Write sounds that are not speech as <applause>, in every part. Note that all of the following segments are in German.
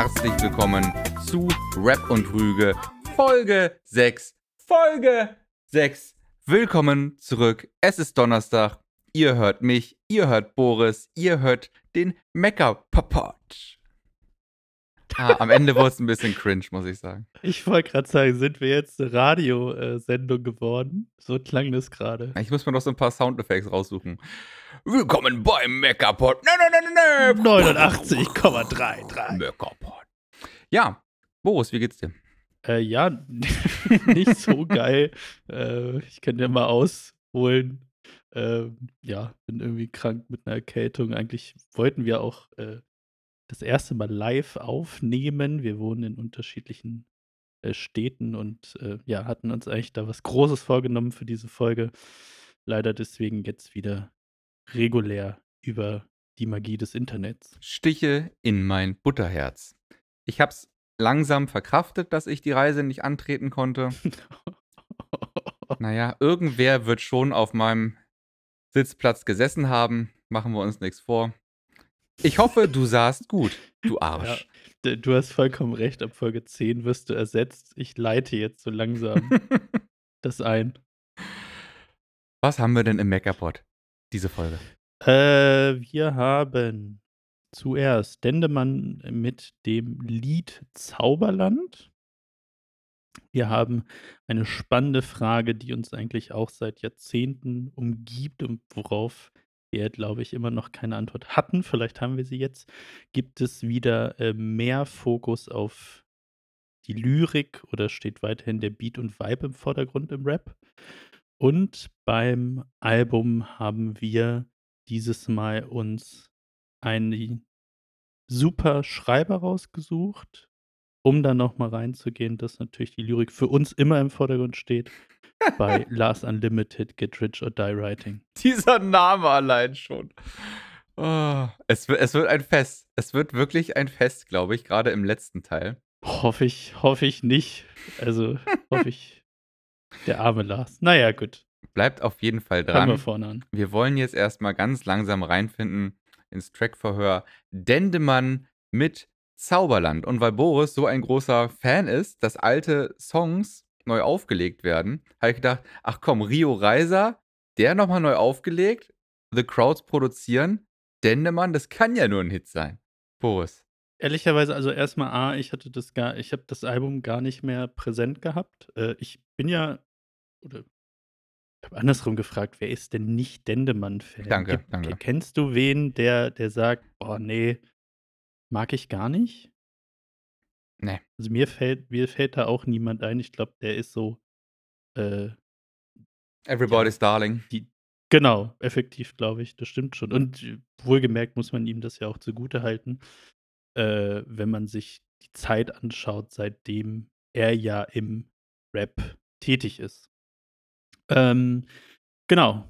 herzlich willkommen zu Rap und Rüge, Folge 6. Folge 6. Willkommen zurück. Es ist Donnerstag. Ihr hört mich, ihr hört Boris, ihr hört den Mecker-Papot. Ah, am Ende wurde es ein bisschen cringe, muss ich sagen. Ich wollte gerade sagen, sind wir jetzt eine Radiosendung geworden? So klang das gerade. Ich muss mir noch so ein paar Soundeffekte raussuchen. Willkommen beim Meckerpot. Nein, nein, nein, nein. 89,33. Meckerpot. Ja, Boris, wie geht's dir? Äh, ja, <laughs> nicht so geil. Äh, ich kann dir mal ausholen. Äh, ja, bin irgendwie krank mit einer Erkältung. Eigentlich wollten wir auch äh, das erste Mal live aufnehmen. Wir wohnen in unterschiedlichen äh, Städten und äh, ja, hatten uns eigentlich da was Großes vorgenommen für diese Folge. Leider deswegen jetzt wieder regulär über die Magie des Internets. Stiche in mein Butterherz. Ich hab's langsam verkraftet, dass ich die Reise nicht antreten konnte. naja, irgendwer wird schon auf meinem Sitzplatz gesessen haben. Machen wir uns nichts vor. Ich hoffe, du sahst gut, du Arsch. Ja, du hast vollkommen recht. Ab Folge 10 wirst du ersetzt. Ich leite jetzt so langsam <laughs> das ein. Was haben wir denn im Meckerpot, diese Folge? Äh, wir haben zuerst Dendemann mit dem Lied Zauberland. Wir haben eine spannende Frage, die uns eigentlich auch seit Jahrzehnten umgibt und worauf wir, glaube ich, immer noch keine Antwort hatten. Vielleicht haben wir sie jetzt. Gibt es wieder äh, mehr Fokus auf die Lyrik oder steht weiterhin der Beat und Vibe im Vordergrund im Rap? Und beim Album haben wir dieses Mal uns einen super Schreiber rausgesucht, um dann nochmal reinzugehen, dass natürlich die Lyrik für uns immer im Vordergrund steht bei Last Unlimited Get Rich or Die Writing. <laughs> Dieser Name allein schon. Oh, es, es wird ein Fest. Es wird wirklich ein Fest, glaube ich, gerade im letzten Teil. Hoffe ich, hoffe ich nicht. Also hoffe ich, der arme Lars. Naja, gut. Bleibt auf jeden Fall dran. Fangen wir vorne an. Wir wollen jetzt erstmal ganz langsam reinfinden ins Trackverhör Dendemann mit Zauberland. Und weil Boris so ein großer Fan ist, dass alte Songs neu aufgelegt werden, habe ich gedacht, ach komm, Rio Reiser, der nochmal neu aufgelegt, The Crowds produzieren, Dendemann, das kann ja nur ein Hit sein. Boris. Ehrlicherweise, also erstmal A, ich hatte das gar, ich habe das Album gar nicht mehr präsent gehabt. Äh, ich bin ja, oder ich habe andersrum gefragt, wer ist denn nicht Dendemann-Fan? Danke, Gibt, danke. Kennst du wen, der, der sagt, oh nee, mag ich gar nicht? Nee. Also mir fällt, mir fällt da auch niemand ein. Ich glaube, der ist so. Äh, Everybody's ja, Darling. Die, genau, effektiv, glaube ich. Das stimmt schon. Und äh, wohlgemerkt muss man ihm das ja auch zugute halten, äh, wenn man sich die Zeit anschaut, seitdem er ja im Rap tätig ist. Ähm, genau.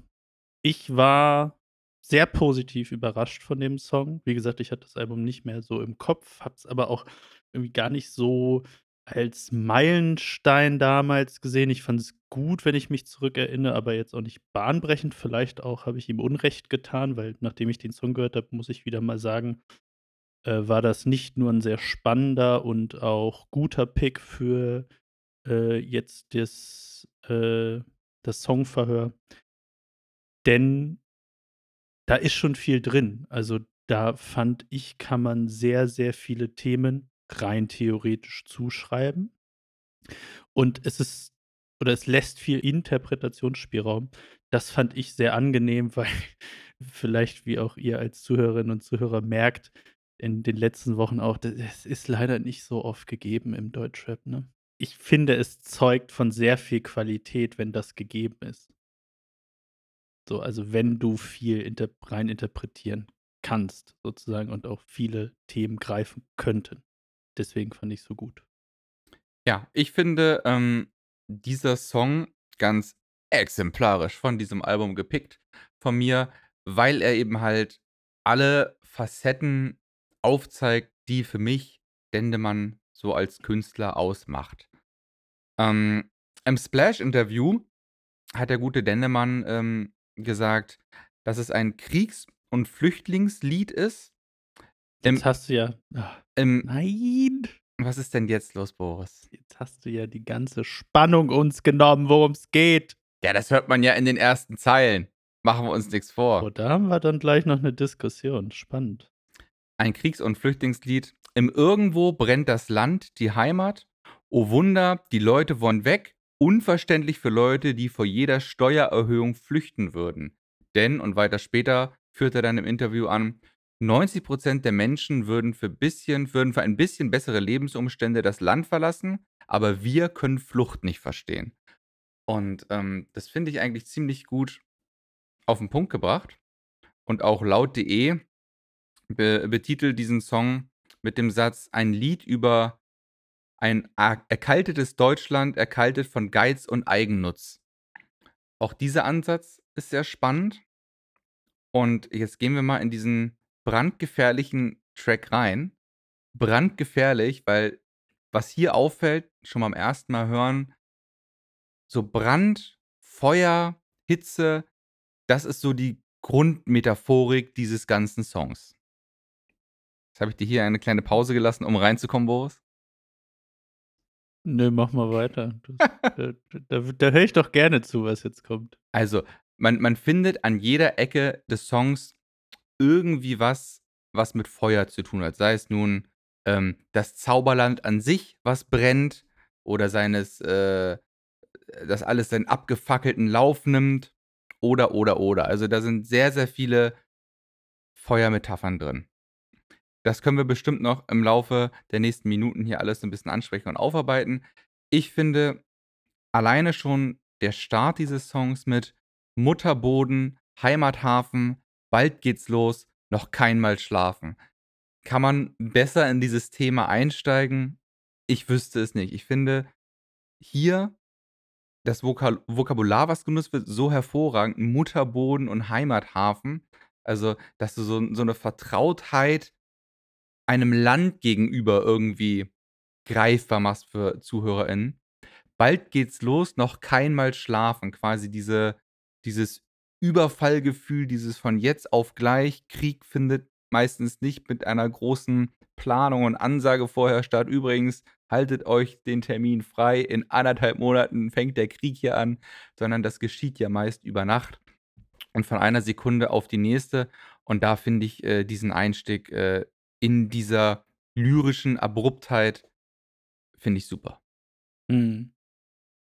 Ich war sehr positiv überrascht von dem Song. Wie gesagt, ich hatte das Album nicht mehr so im Kopf, habe es aber auch irgendwie gar nicht so als Meilenstein damals gesehen. Ich fand es gut, wenn ich mich zurückerinnere, aber jetzt auch nicht bahnbrechend. Vielleicht auch habe ich ihm Unrecht getan, weil nachdem ich den Song gehört habe, muss ich wieder mal sagen, äh, war das nicht nur ein sehr spannender und auch guter Pick für äh, jetzt das, äh, das Songverhör. Denn da ist schon viel drin. Also da fand ich, kann man sehr, sehr viele Themen rein theoretisch zuschreiben. Und es ist, oder es lässt viel Interpretationsspielraum. Das fand ich sehr angenehm, <laughs> weil vielleicht, wie auch ihr als Zuhörerinnen und Zuhörer merkt, in den letzten Wochen auch, es ist leider nicht so oft gegeben im Deutschrap. Ne? Ich finde, es zeugt von sehr viel Qualität, wenn das gegeben ist. So, also wenn du viel inter rein interpretieren kannst, sozusagen, und auch viele Themen greifen könnten deswegen fand ich so gut. Ja, ich finde ähm, dieser Song ganz exemplarisch von diesem Album gepickt von mir, weil er eben halt alle Facetten aufzeigt, die für mich Dendemann so als Künstler ausmacht. Ähm, Im Splash-Interview hat der gute Dendemann ähm, gesagt, dass es ein Kriegs- und Flüchtlingslied ist, Im Jetzt hast du ja ah, im nein! was ist denn jetzt los, Boris? Jetzt hast du ja die ganze Spannung uns genommen, worum's geht. Ja, das hört man ja in den ersten Zeilen. Machen wir uns nix vor. Oh, da haben wir dann gleich noch 'ne Diskussion. Spannend. Ein Kriegs und Flüchtlingslied. Im Irgendwo brennt das Land, die Heimat. Oh Wunder, die Leute wollen weg. Unverständlich für Leute, die vor jeder Steuererhöhung flüchten würden. Denn und weiter später führt er dann im Interview an: „90 der Menschen würden für bisschen würden für ein bisschen bessere Lebensumstände das Land verlassen, aber wir können Flucht nicht verstehen.“ Und, ähm, das finde ich eigentlich ziemlich gut auf 'n Punkt gebracht. Und auch Laut.de be betitelt diesen Song mit dem Satz: „Ein Lied über ein erkaltetes Deutschland, erkaltet von Geiz und Eigennutz.“ Auch dieser Ansatz ist sehr spannend. Und jetzt gehen wir mal in diesen brandgefährlichen Track rein. Brandgefährlich, weil was hier auffällt, schon beim ersten Mal hören so Brand, Feuer, Hitze, das ist so die Grundmetaphorik dieses ganzen Songs. Jetzt habe ich dir hier eine kleine Pause gelassen, um reinzukommen, Boris. Ne, mach mal weiter. Das <laughs> da da da höre ich doch gerne zu, was jetzt kommt. Also, man man findet an jeder Ecke des Songs irgendwie was, was mit Feuer zu tun hat. Sei es nun, ähm, das Zauberland an sich, was brennt oder seien es, äh, dass alles seinen abgefackelten Lauf nimmt oder, oder, oder. Also, da sind sehr, sehr viele Feuermetaphern drin. Das können wir bestimmt noch im Laufe der nächsten Minuten hier alles so 'n bisschen ansprechen und aufarbeiten. Ich finde alleine schon der Start dieses Songs mit Mutterboden, Heimathafen, bald geht's los, noch kein Mal schlafen. Kann man besser in dieses Thema einsteigen? Ich wüsste es nicht. Ich finde hier das Vokal Vokabular, was genutzt wird, so hervorragend. Mutterboden und Heimathafen. Also, dass du so so 'ne Vertrautheit einem Land gegenüber irgendwie greifbar machst für ZuhörerInnen. Bald geht's los, noch kein Mal schlafen. Quasi diese dieses Überfallgefühl, dieses von jetzt auf gleich. Krieg findet meistens nicht mit einer großen Planung und Ansage vorher statt. Übrigens, haltet euch den Termin frei. In 1,5 Monaten fängt der Krieg hier an, sondern das geschieht ja meist über Nacht und von einer Sekunde auf die nächste. Und da finde ich, äh, diesen Einstieg, äh, in dieser lyrischen Abruptheit finde ich super. Mhm.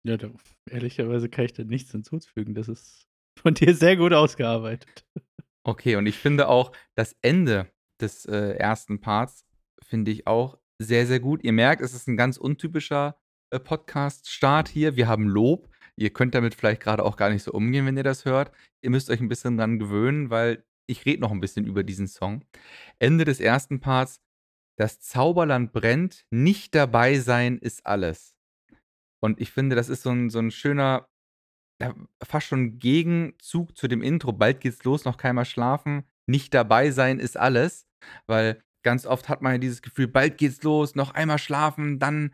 Ja, da ehrlicherweise kann ich da nichts hinzufügen. Das ist von dir sehr gut ausgearbeitet. Okay, und ich finde auch das Ende des, äh, 1. Parts finde ich auch sehr, sehr gut. Ihr merkt, es ist 'n ganz untypischer, äh, Podcast-Start hier. Wir haben Lob. Ihr könnt damit vielleicht grade auch gar nicht so umgehen, wenn ihr das hört. Ihr müsst euch 'n bisschen dran gewöhnen, weil ich rede noch 'n bisschen über diesen Song. Ende des 1. Parts: „Das Zauberland brennt, nicht dabei sein ist alles.“ Und ich finde, das ist so 'n so 'n schöner, fast schon Gegenzug zu dem Intro. „Bald geht's los, noch kein Mal schlafen. Nicht dabei sein ist alles.“ Weil ganz oft hat man ja dieses Gefühl: „Bald geht's los, noch einmal schlafen, dann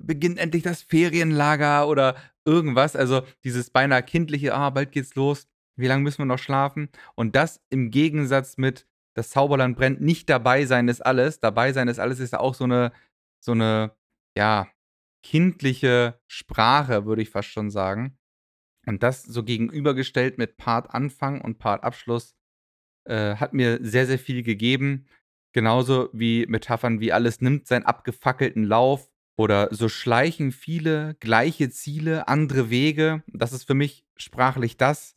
beginnt endlich das Ferienlager“ oder irgendwas. Also, dieses beinahe kindliche: „Ah, bald geht's los. Wie lang müssen wir noch schlafen?“ Und das im Gegensatz mit „Das Zauberland brennt, nicht dabei sein ist alles.“ Dabei sein ist alles ist auch so 'ne so 'ne, ja, kindliche Sprache, würde ich fast schon sagen. Und das so gegenübergestellt mit Part Anfang und Part Abschluss, äh, hat mir sehr, sehr viel gegeben. Genauso wie Metaphern wie „Alles nimmt seinen abgefackelten Lauf“ oder „So schleichen viele gleiche Ziele, andere Wege.“ Das ist für mich sprachlich das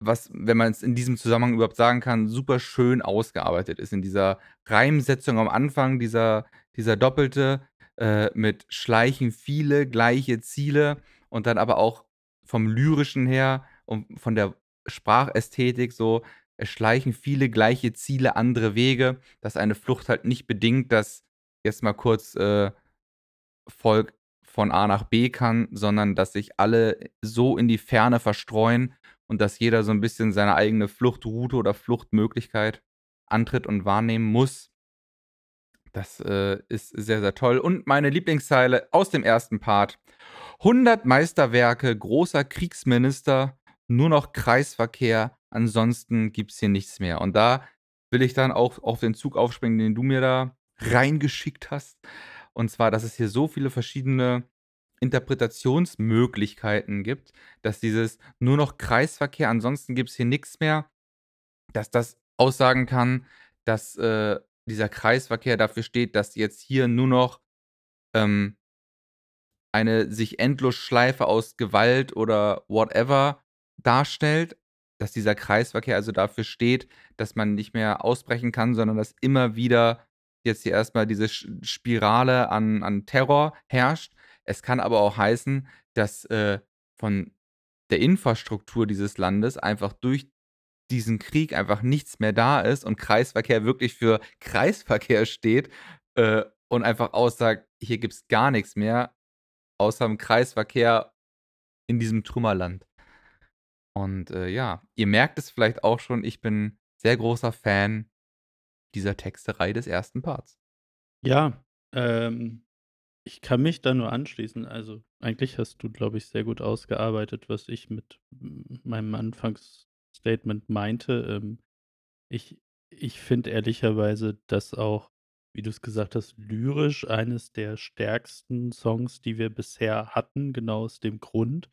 was, wenn man's in diesem Zusammenhang überhaupt sagen kann, super schön ausgearbeitet ist. In dieser Reimsetzung am Anfang, dieser dieser Doppelte, äh, mit „schleichen viele gleiche Ziele“ und dann aber auch vom Lyrischen her und von der Sprachästhetik so: „Es schleichen viele gleiche Ziele, andere Wege“, dass eine Flucht halt nicht bedingt, dass jetzt mal kurz, äh, Volk von A nach B kann, sondern dass sich alle so in die Ferne verstreuen und dass jeder so 'n bisschen seine eigene Fluchtroute oder Fluchtmöglichkeit antritt und wahrnehmen muss. Das, äh, ist sehr, sehr toll. Und meine Lieblingszeile aus dem 1. Part: „100 Meisterwerke, großer Kriegsminister, nur noch Kreisverkehr, ansonsten gibt's hier nichts mehr.“ Und da will ich dann auch auf den Zug aufspringen, den du mir da reingeschickt hast. Und zwar, dass es hier so viele verschiedene Interpretationsmöglichkeiten gibt, dass dieses nur noch Kreisverkehr, ansonsten gibt's hier nix mehr, dass das aussagen kann, dass, äh, dieser Kreisverkehr dafür steht, dass jetzt hier nur noch, ähm eine sich Endlosschleife aus Gewalt oder whatever darstellt, dass dieser Kreisverkehr also dafür steht, dass man nicht mehr ausbrechen kann, sondern dass immer wieder jetzt hier erst mal diese Spirale an an Terror herrscht. Es kann aber auch heißen, dass, äh, von der Infrastruktur dieses Landes einfach durch diesen Krieg einfach nichts mehr da ist und Kreisverkehr wirklich für <laughs> Kreisverkehr steht, äh, und einfach aussagt: „Hier gibt's gar nix mehr, außer 'n Kreisverkehr in diesem Trümmerland.“ Und, äh, ja, ihr merkt es vielleicht auch schon, ich bin sehr großer Fan dieser Texterei des 1. Parts. Ja, ähm, ich kann mich da nur anschließen. Also, eigentlich hast du, glaube ich, sehr gut ausgearbeitet, was ich mit meinem Anfangsstatement meinte. Ähm, ich ich finde ehrlicherweise, dass auch, wie du's gesagt hast, lyrisch eines der stärksten Songs, die wir bisher hatten, genau aus dem Grund.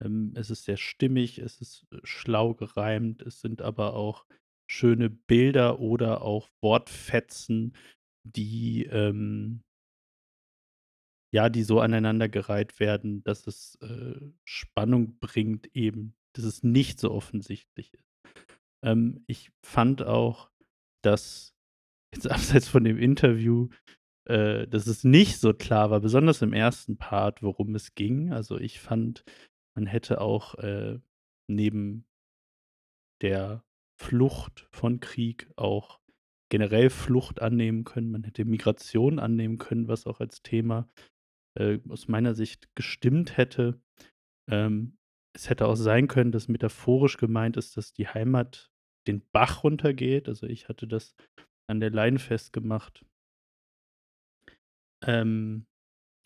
Ähm, es ist sehr stimmig, es ist, äh, schlau gereimt, es sind aber auch schöne Bilder oder auch Wortfetzen, die, ähm ja, die so aneinandergereiht werden, dass es, äh, Spannung bringt eben, dass es nicht so offensichtlich ist. Ähm, ich fand auch, dass <laughs> jetzt abseits von dem Interview, äh, dass es nicht so klar war, besonders im 1. Part, worum es ging. Also, ich fand, man hätte auch, äh, neben der Flucht von Krieg auch generell Flucht annehmen können. Man hätte Migration annehmen können, was auch als Thema, äh, aus meiner Sicht gestimmt hätte. Ähm, es hätte auch sein können, dass metaphorisch gemeint ist, dass die Heimat den Bach runtergeht. Also, ich hatte das an der Line festgemacht. Ähm,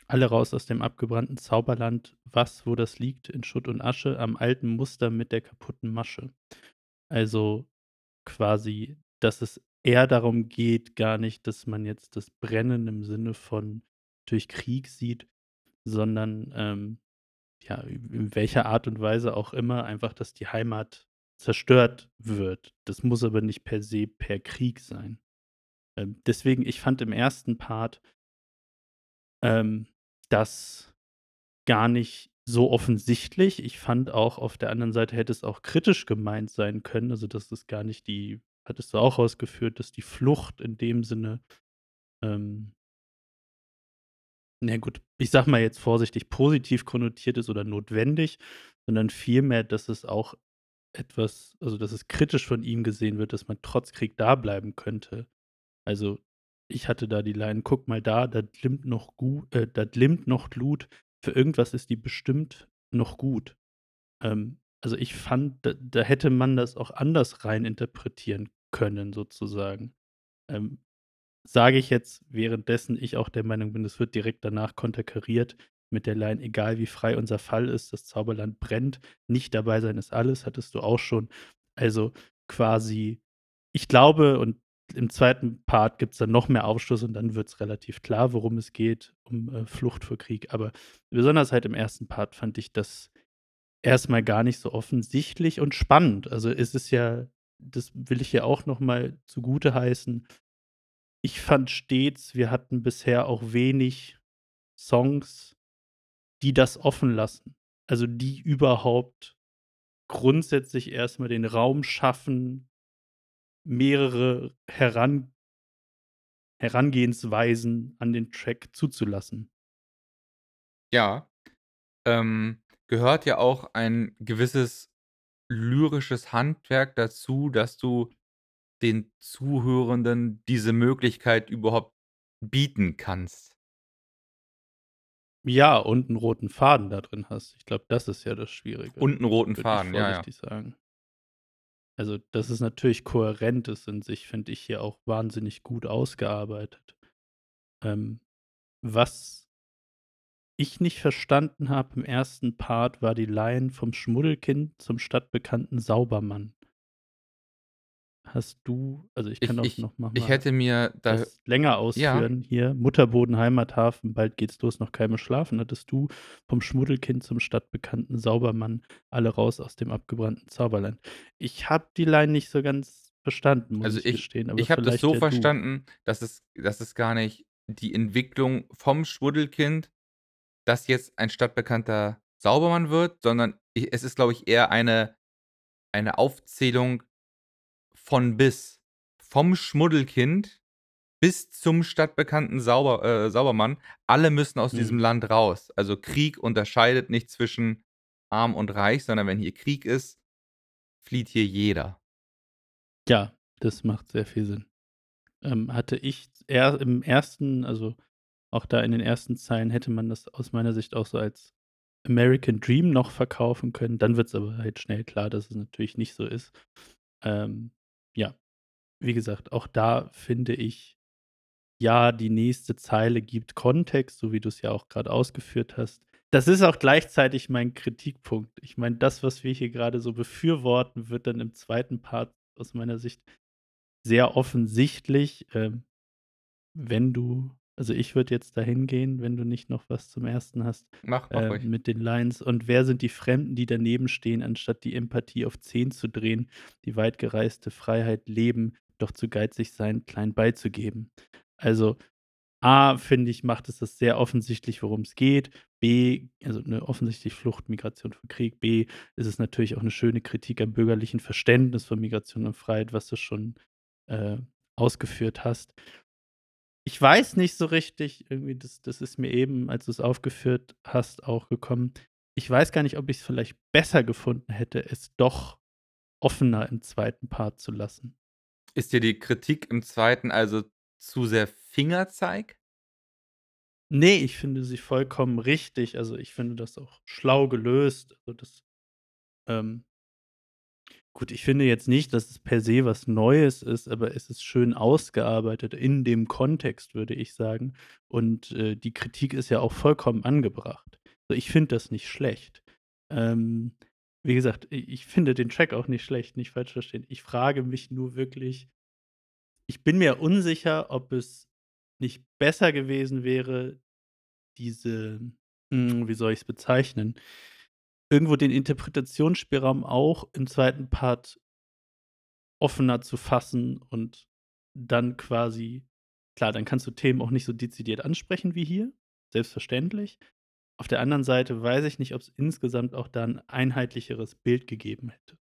alle raus aus dem abgebrannten Zauberland, was, wo das liegt, in Schutt und Asche, am alten Muster mit der kaputten Masche. Also, quasi, dass es eher darum geht, gar nicht, dass man jetzt das Brennen im Sinne von durch Krieg sieht, sondern, ähm, ja, in welcher Art und Weise auch immer, einfach, dass die Heimat zerstört wird. Das muss aber nicht per se per Krieg sein. Ähm, deswegen, ich fand im 1. Part ähm, das gar nicht so offensichtlich. Ich fand auch, auf der anderen Seite hätte es auch kritisch gemeint sein können. Also, dass es gar nicht die hattest du auch ausgeführt, dass die Flucht in dem Sinne, ähm na gut, ich sage mal jetzt vorsichtig, positiv konnotiert ist oder notwendig, sondern vielmehr, dass es auch etwas also, dass es kritisch von ihm gesehen wird, dass man trotz Krieg da bleiben könnte. Also, ich hatte da die Line: „Guck mal da, da glimmt noch Gu äh, da glimmt noch Glut. Für irgendwas ist die bestimmt noch gut.“ Ähm, also, ich fand, da da hätte man das auch anders rein interpretieren können sozusagen. Ähm, sage ich jetzt, währenddessen ich auch der Meinung bin, es wird direkt danach konterkariert mit der Line: „Egal wie frei unser Fall ist, das Zauberland brennt. Nicht dabei sein ist alles“, hattest du auch schon. Also, quasi ich glaube und im 2. Part gibt's dann noch mehr Aufschluss und dann wird's relativ klar, worum es geht, um, äh, Flucht vor Krieg. Aber besonders halt im 1. Part fand ich das erst mal gar nicht so offensichtlich und spannend. Also, es ist ja das will ich hier auch noch mal zugutheißen ich fand stets, wir hatten bisher auch wenig Songs, die das offen lassen. Also, die überhaupt grundsätzlich erst mal den Raum schaffen, mehrere Heran Herangehensweisen an den Track zuzulassen. Ja, ähm, gehört ja auch ein gewisses lyrisches Handwerk dazu, dass du den Zuhörenden diese Möglichkeit überhaupt bieten kannst. Ja, und 'n roten Faden da drin hast. Ich glaube, das ist ja das Schwierige, Und 'n roten Faden, ja, ja. sagen. Also, dass es natürlich kohärent ist in sich, finde ich hier auch wahnsinnig gut ausgearbeitet. Ähm, was ich nicht verstanden habe im 1. Part, war die Line: „Vom Schmuddelkind zum stadtbekannten Saubermann.“ Hast du also, ich kann Ich auch noch noch ich mal hätte mir da das länger ja? ausführen hier. Mutterboden, Heimathafen, bald geht's los, noch Keime schlafen, hattest du vom Schmuddelkind zum stadtbekannten Saubermann, alle raus aus dem abgebrannten Zauberland. Ich habe die Line nicht so ganz verstanden, muss Also, ich ich gestehen, ich habe das so ja du. verstanden, dass es dass es gar nicht die Entwicklung vom Schmuddelkind, das jetzt ein stadtbekannter Saubermann wird, sondern es ist, glaube ich, eher eine eine Aufzählung von bis. Vom Schmuddelkind bis zum stadtbekannten Sauber äh, Saubermann. Alle müssen aus diesem Mhm. Land raus. Also, Krieg unterscheidet nicht zwischen arm und reich, sondern wenn hier Krieg ist, flieht hier jeder. Ja, das macht sehr viel Sinn. Ähm, hatte ich eher im ersten also, auch da in den ersten Zeilen hätte man das aus meiner Sicht auch so als American Dream noch verkaufen können. Dann wird's aber halt schnell klar, dass es natürlich nicht so ist. Ähm, ja, wie gesagt, auch da finde ich ja, die nächste Zeile gibt Kontext, so wie du's ja auch grad ausgeführt hast. Das ist auch gleichzeitig mein Kritikpunkt. Ich meine, das, was wir hier grade so befürworten, wird dann im 2. Part aus meiner Sicht sehr offensichtlich, ähm, wenn du also, ich würde jetzt dahin gehen, wenn du nicht noch was zum 1. hast, Mach mach äh, ruhig. mit den Lines: „Und wer sind die Fremden, die daneben stehen, anstatt die Empathie auf 10 zu drehen, die weitgereiste Freiheit leben, doch zu geizig sein, klein beizugeben?“ Also, A, finde ich, macht es das sehr offensichtlich, worum's geht. B also, ne, offensichtlich Flucht, Migration vor Krieg. B, ist es natürlich auch 'ne schöne Kritik am bürgerlichen Verständnis von Migration und Freiheit, was du schon, äh, ausgeführt hast. Ich weiß nicht so richtig, irgendwie, das das ist mir eben, als du's aufgeführt hast, auch gekommen. Ich weiß gar nicht, ob ich's vielleicht besser gefunden hätte, es doch offener im 2. Part zu lassen. Ist dir die Kritik im 2. also zu sehr Fingerzeig? Ne, ich finde sie vollkommen richtig. Also, ich finde das auch schlau gelöst. Also, das, ähm gut, ich finde jetzt nicht, dass es per se was Neues ist, aber es ist schön ausgearbeitet in dem Kontext, würde ich sagen. Und, äh, die Kritik ist ja auch vollkommen angebracht. So, ich finde das nicht schlecht. Ähm, wie gesagt, ich finde den Track auch nicht schlecht, nicht falsch verstehen. Ich frage mich nur wirklich ich bin mir unsicher, ob es nicht besser gewesen wäre, diese hm, wie soll ich's bezeichnen? Irgendwo den Interpretationsspielraum auch im 2. Part offener zu fassen und dann quasi klar, dann kannst du Themen auch nicht so dezidiert ansprechen wie hier, selbstverständlich. Auf der anderen Seite weiß ich nicht, ob's insgesamt auch da 'n einheitlicheres Bild gegeben hätte.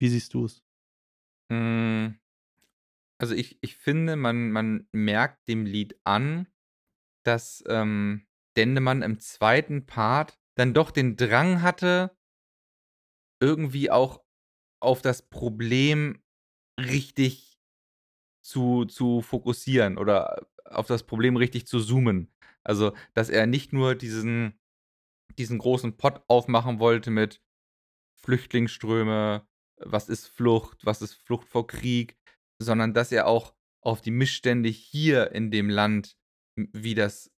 Wie siehst du's? Hm. Also, ich ich finde, man man merkt dem Lied an, dass, ähm, Dendemann im 2. Part dann doch den Drang hatte irgendwie auch auf das Problem richtig zu zu fokussieren oder auf das Problem richtig zu zoomen. Also, dass er nicht nur diesen diesen großen Pott aufmachen wollte mit Flüchtlingsströme, was ist Flucht, was ist Flucht vor Krieg, sondern dass er auch auf die Missstände hier in dem Land, wie das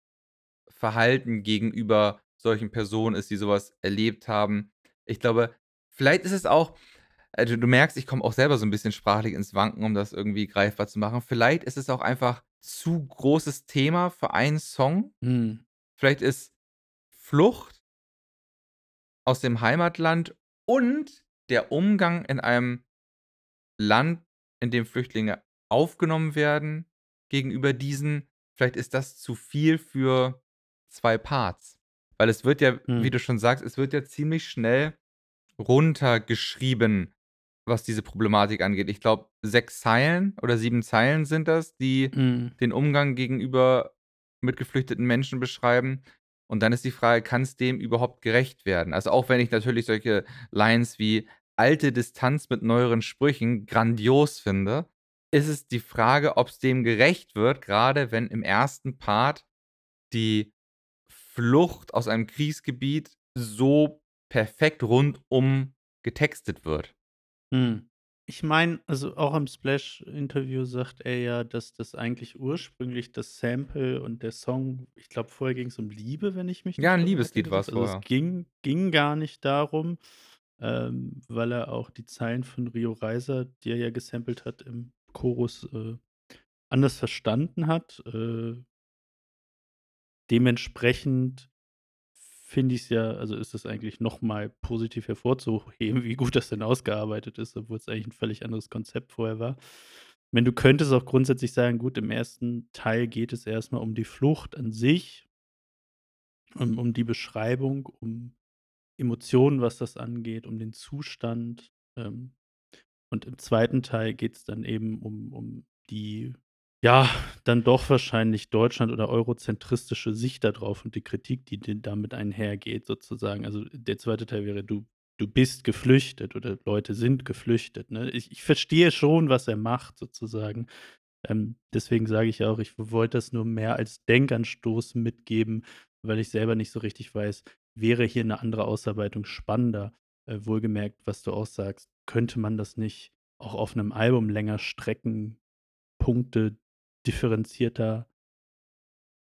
Verhalten gegenüber solchen Personen ist, die so was erlebt haben. Ich glaube, vielleicht ist es auch also, du merkst, ich komme auch selber so 'n bisschen sprachlich ins Wanken, um das irgendwie greifbar zu machen. Vielleicht ist es auch einfach zu großes Thema für einen Song. Mhm. Vielleicht ist Flucht aus dem Heimatland und der Umgang in einem Land, in dem Flüchtlinge aufgenommen werden, gegenüber diesen vielleicht ist das zu viel für 2 Parts. Weil es wird ja, wie Mhm. du schon sagst es wird ja ziemlich schnell runtergeschrieben, was diese Problematik angeht. Ich glaube, 6 Zeilen oder 7 Zeilen sind das, die Mhm. den Umgang gegenüber mit geflüchteten Menschen beschreiben. Und dann ist die Frage, kann's dem überhaupt gerecht werden? Also, auch wenn ich natürlich solche Lines wie „alte Distanz mit neueren Sprüchen“ grandios finde, ist es die Frage, ob's dem gerecht wird, grade wenn im 1. Part die Flucht aus einem Kriegsgebiet so perfekt rundum getextet wird. Mhm. Ich meine, also, auch im Splash-Interview sagt er ja, dass das eigentlich ursprünglich das Sample und der Song ich glaube, vorher ging's um Liebe, wenn ich mich Ja, nicht 'n irre, hat er Liebeslied gesagt. war's Also, es ging ging gar nicht darum. ähm, weil er auch die Zeilen von Rio Reiser, die er ja gesampelt hat im Chorus, äh, anders verstanden hat. Äh dementsprechend finde ich's ja also, ist es eigentlich noch mal positiv hervorzuheben, <laughs> wie gut das denn ausgearbeitet ist, obwohl's eigentlich 'n völlig anderes Konzept vorher war. Ich meine, du könntest auch grundsätzlich sagen, gut, im 1. Teil geht es erst mal um die Flucht an sich um um die Beschreibung, um Emotionen, was das angeht, um den Zustand. Ähm, und im 2. Teil geht's dann eben um um die, ja, dann doch wahrscheinlich Deutschland oder eurozentristische Sicht da drauf und die Kritik, die damit einhergeht sozusagen. Also, der 2. Teil wäre: „Du du bist geflüchtet“ oder „Leute sind geflüchtet“, ne? Ich ich verstehe schon, was er macht sozusagen. Ähm, deswegen sage ich auch, ich wollte das nur mehr als Denkanstoß mitgeben, weil ich selber nicht so richtig weiß, wäre hier 'ne andere Ausarbeitung spannender? Äh, wohlgemerkt, was du auch sagst, könnte man das nicht auch auf 'nem Album länger strecken, Punkte differenzierter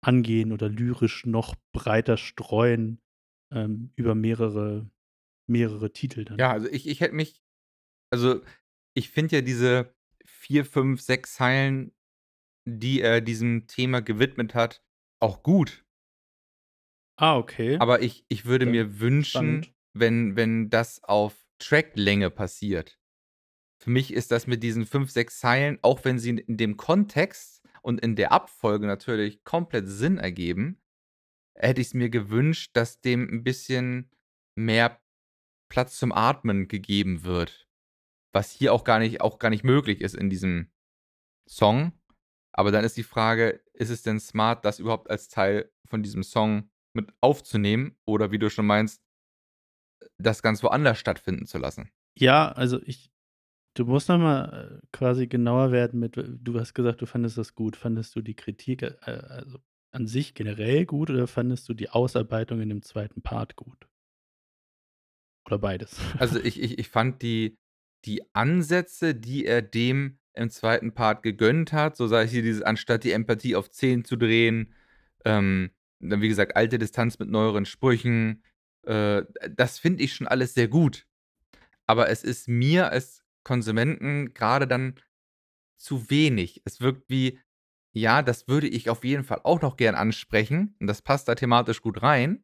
angehen oder lyrisch noch breiter streuen, ähm, über mehrere mehrere Titel dann. Ja, also, ich ich hätte mich also, ich finde ja diese 4, 5, 6 Zeilen, die er diesem Thema gewidmet hat, auch gut. Ah, okay. Aber ich ich würde Ja, mir wünschen, spannend. wenn wenn das auf Tracklänge passiert. Für mich ist das mit diesen 5, 6 Zeilen, auch wenn sie in dem Kontext und in der Abfolge natürlich komplett Sinn ergeben, hätte ich's mir gewünscht, dass dem 'n bisschen mehr Platz zum Atmen gegeben wird, was hier auch gar nicht auch gar nicht möglich ist in diesem Song. Aber dann ist die Frage, ist es denn smart, das überhaupt als Teil von diesem Song mit aufzunehmen oder wie du schon meinst das ganz woanders stattfinden zu lassen? Ja, also, ich du musst noch mal, äh, quasi genauer werden mit w du hast gesagt, du fandest das gut. Fandest du die Kritik, äh, also, an sich generell gut oder fandest du die Ausarbeitung in dem 2. Part gut? Oder beides? Also, ich ich ich fand die die Ansätze, die er dem im 2. Part gegönnt hat, so sei es hier dieses anstatt die Empathie auf 10 zu drehen, ähm, dann wie gesagt, alte Distanz mit neueren Sprüchen, äh, das finde ich schon alles sehr gut. Aber es ist mir als Konsumenten grade dann zu wenig. Es wirkt wie: „Ja, das würde ich auf jeden Fall auch noch gern ansprechen und das passt da thematisch gut rein,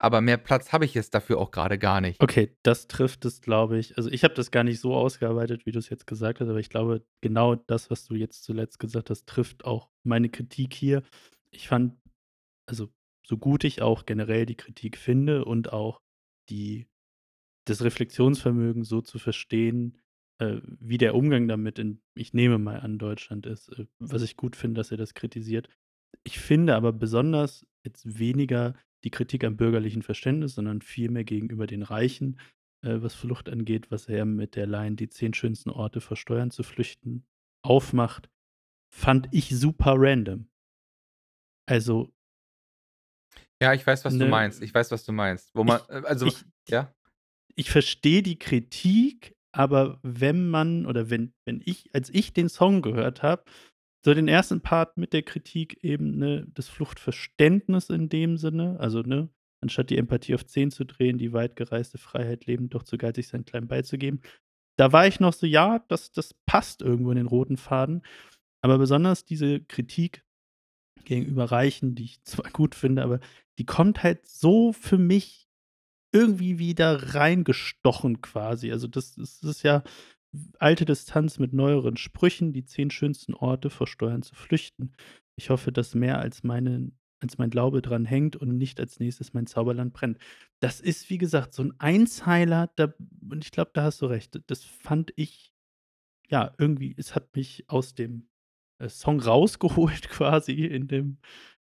aber mehr Platz habe ich jetzt dafür auch grade gar nicht.“ Okay, das trifft es, glaube ich also, ich habe das gar nicht so ausgearbeitet, wie du's jetzt gesagt hast, aber ich glaube, genau das, was du jetzt zuletzt gesagt hast, trifft auch meine Kritik hier. Ich fand also, so gut ich auch generell die Kritik finde und auch die das Reflexionsvermögen so zu verstehen, äh, wie der Umgang damit in ich nehme mal an, Deutschland ist, äh, was ich gut finde, dass er das kritisiert. Ich finde aber besonders jetzt weniger die Kritik am bürgerlichen Verständnis, sondern vielmehr gegenüber den Reichen, äh, was Flucht angeht, was er mit der Line: „Die 10 schönsten Orte vor Steuern zu flüchten“ aufmacht, fand ich super random. Also Ja, ich weiß, was du ne, meinst. Ich weiß, was du meinst. Wo man ich äh, also ich ja? ich verstehe die Kritik, aber wenn man oder wenn wenn ich als ich den Song gehört habe, so den 1. Part mit der Kritik eben, ne, das Fluchtverständnis in dem Sinne, also, ne, anstatt die Empathie auf 10 zu drehen, die weit gereiste Freiheit leben, doch zu geizig, seinen Kleinen beizugeben. Da war ich noch so: „Ja, das das passt irgendwo in den roten Faden.“ Aber besonders diese Kritik gegenüber Reichen, die ich <laughs> zwar gut finde, aber die kommt halt so für mich irgendwie wie da reingestochen quasi. Also, das das ist ja alte Distanz mit neueren Sprüchen, die 10 schönsten Orte vor Steuern zu flüchten. Ich hoffe, dass mehr als meinen als mein Glaube dran hängt und nicht als Nächstes mein Zauberland brennt. Das ist, wie gesagt, so 'n Einzeiler, da und ich glaube, da hast du recht. Das fand ich ja, irgendwie es hat mich aus dem, äh, Song rausgeholt <laughs> quasi in dem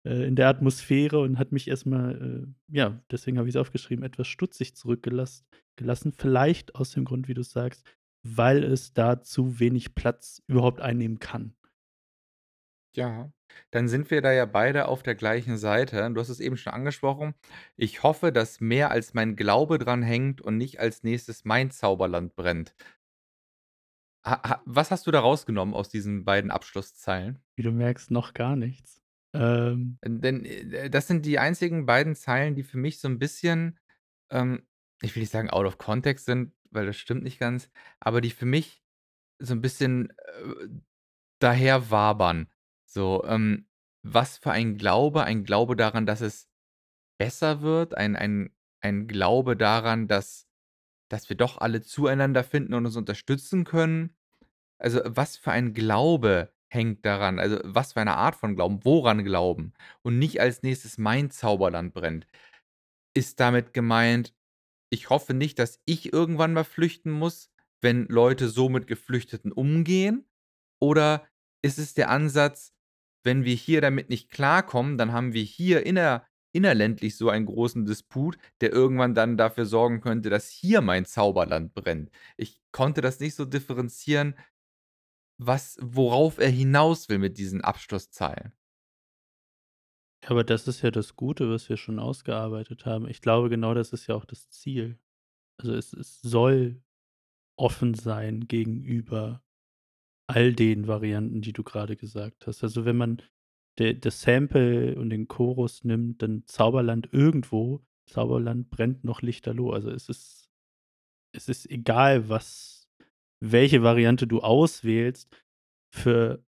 in der Atmosphäre und hat mich erst mal, äh, ja, deswegen habe ich's aufgeschrieben, etwas stutzig zurückgelasst gelassen. Vielleicht aus dem Grund, wie du's sagst, weil es da zu wenig Platz überhaupt einnehmen kann. Ja, dann sind wir da ja beide auf der gleichen Seite. Du hast es eben schon angesprochen. Ich hoffe, dass mehr als mein Glaube dran hängt und nicht als Nächstes mein Zauberland brennt. Ha ha was hast du da rausgenommen aus diesen beiden Abschlusszeilen? Wie du merkst, noch gar nichts. Ähm Denn, äh, das sind die einzigen beiden Zeilen, die für mich so 'n bisschen, ähm ich will nicht sagen out of context sind, weil das stimmt nicht ganz, aber die für mich so 'n bisschen, äh, daherwabern. So, ähm, was für ein Glaube, ein Glaube daran, dass es besser wird, ein ein ein Glaube daran, dass dass wir doch alle zueinander finden und uns unterstützen können. Also, was für ein Glaube hängt daran? Also, was für eine Art von Glauben? Woran glauben? Und nicht als Nächstes mein Zauberland brennt. Ist damit gemeint, ich hoffe nicht, dass ich irgendwann mal flüchten muss, wenn Leute so mit Geflüchteten umgehen? Oder ist es der Ansatz, wenn wir hier damit nicht klarkommen, dann haben wir hier inner innerländlich so einen großen Disput, der irgendwann dann dafür sorgen könnte, dass hier mein Zauberland brennt. Ich konnte das nicht so differenzieren, was worauf er hinaus will mit diesen Abschlusszeilen. Aber das ist ja das Gute, was wir schon ausgearbeitet haben. Ich glaube, genau das ist ja auch das Ziel. Also, es es soll offen sein gegenüber all den Varianten, die du grade gesagt hast. Also, wenn man das Sample und den Chorus nimmt, dann Zauberland irgendwo, Zauberland brennt noch lichterloh. Also, es ist es ist egal, was welche Variante du auswählst für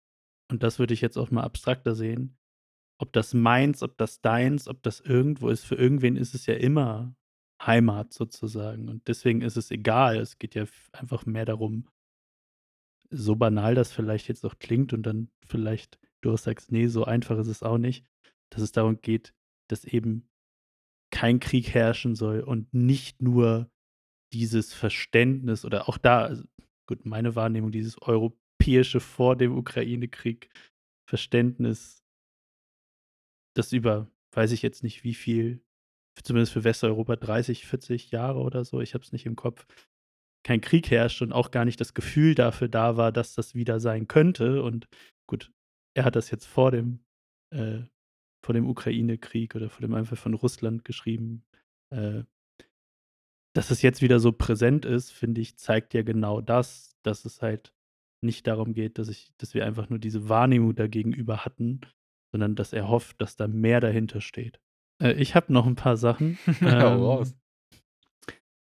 und das würde ich jetzt auch mal abstrakter sehen, ob das meins, ob das deins, ob das irgendwo ist. Für irgendwen ist es ja immer Heimat sozusagen und deswegen ist es egal. Es geht ja einfach mehr darum so banal das vielleicht jetzt auch klingt und dann vielleicht du auch sagst: „Ne, so einfach ist es auch nicht“, dass es darum geht, dass eben kein Krieg herrschen soll und nicht nur dieses Verständnis oder auch da also gut, meine Wahrnehmung, dieses europäische vor dem Ukraine-Krieg Verständnis das über weiß ich jetzt nicht wie viel, zumindest für Westeuropa 30, 40 Jahre oder so, ich habe es nicht im Kopf, kein Krieg herrscht und auch gar nicht das Gefühl dafür da war, dass das wieder sein könnte. Und gut, er hat das jetzt vor dem äh, vor dem Ukraine-Krieg oder vor dem Einfall von Russland geschrieben. Äh dass es jetzt wieder so präsent ist, finde ich, zeigt ja genau das, dass es halt nicht darum geht, dass ich dass wir einfach nur diese Wahrnehmung da gegenüber hatten, sondern dass er hofft, dass da mehr dahinter steht. Äh, ich habe noch 'n paar Sachen. <laughs> Ähm,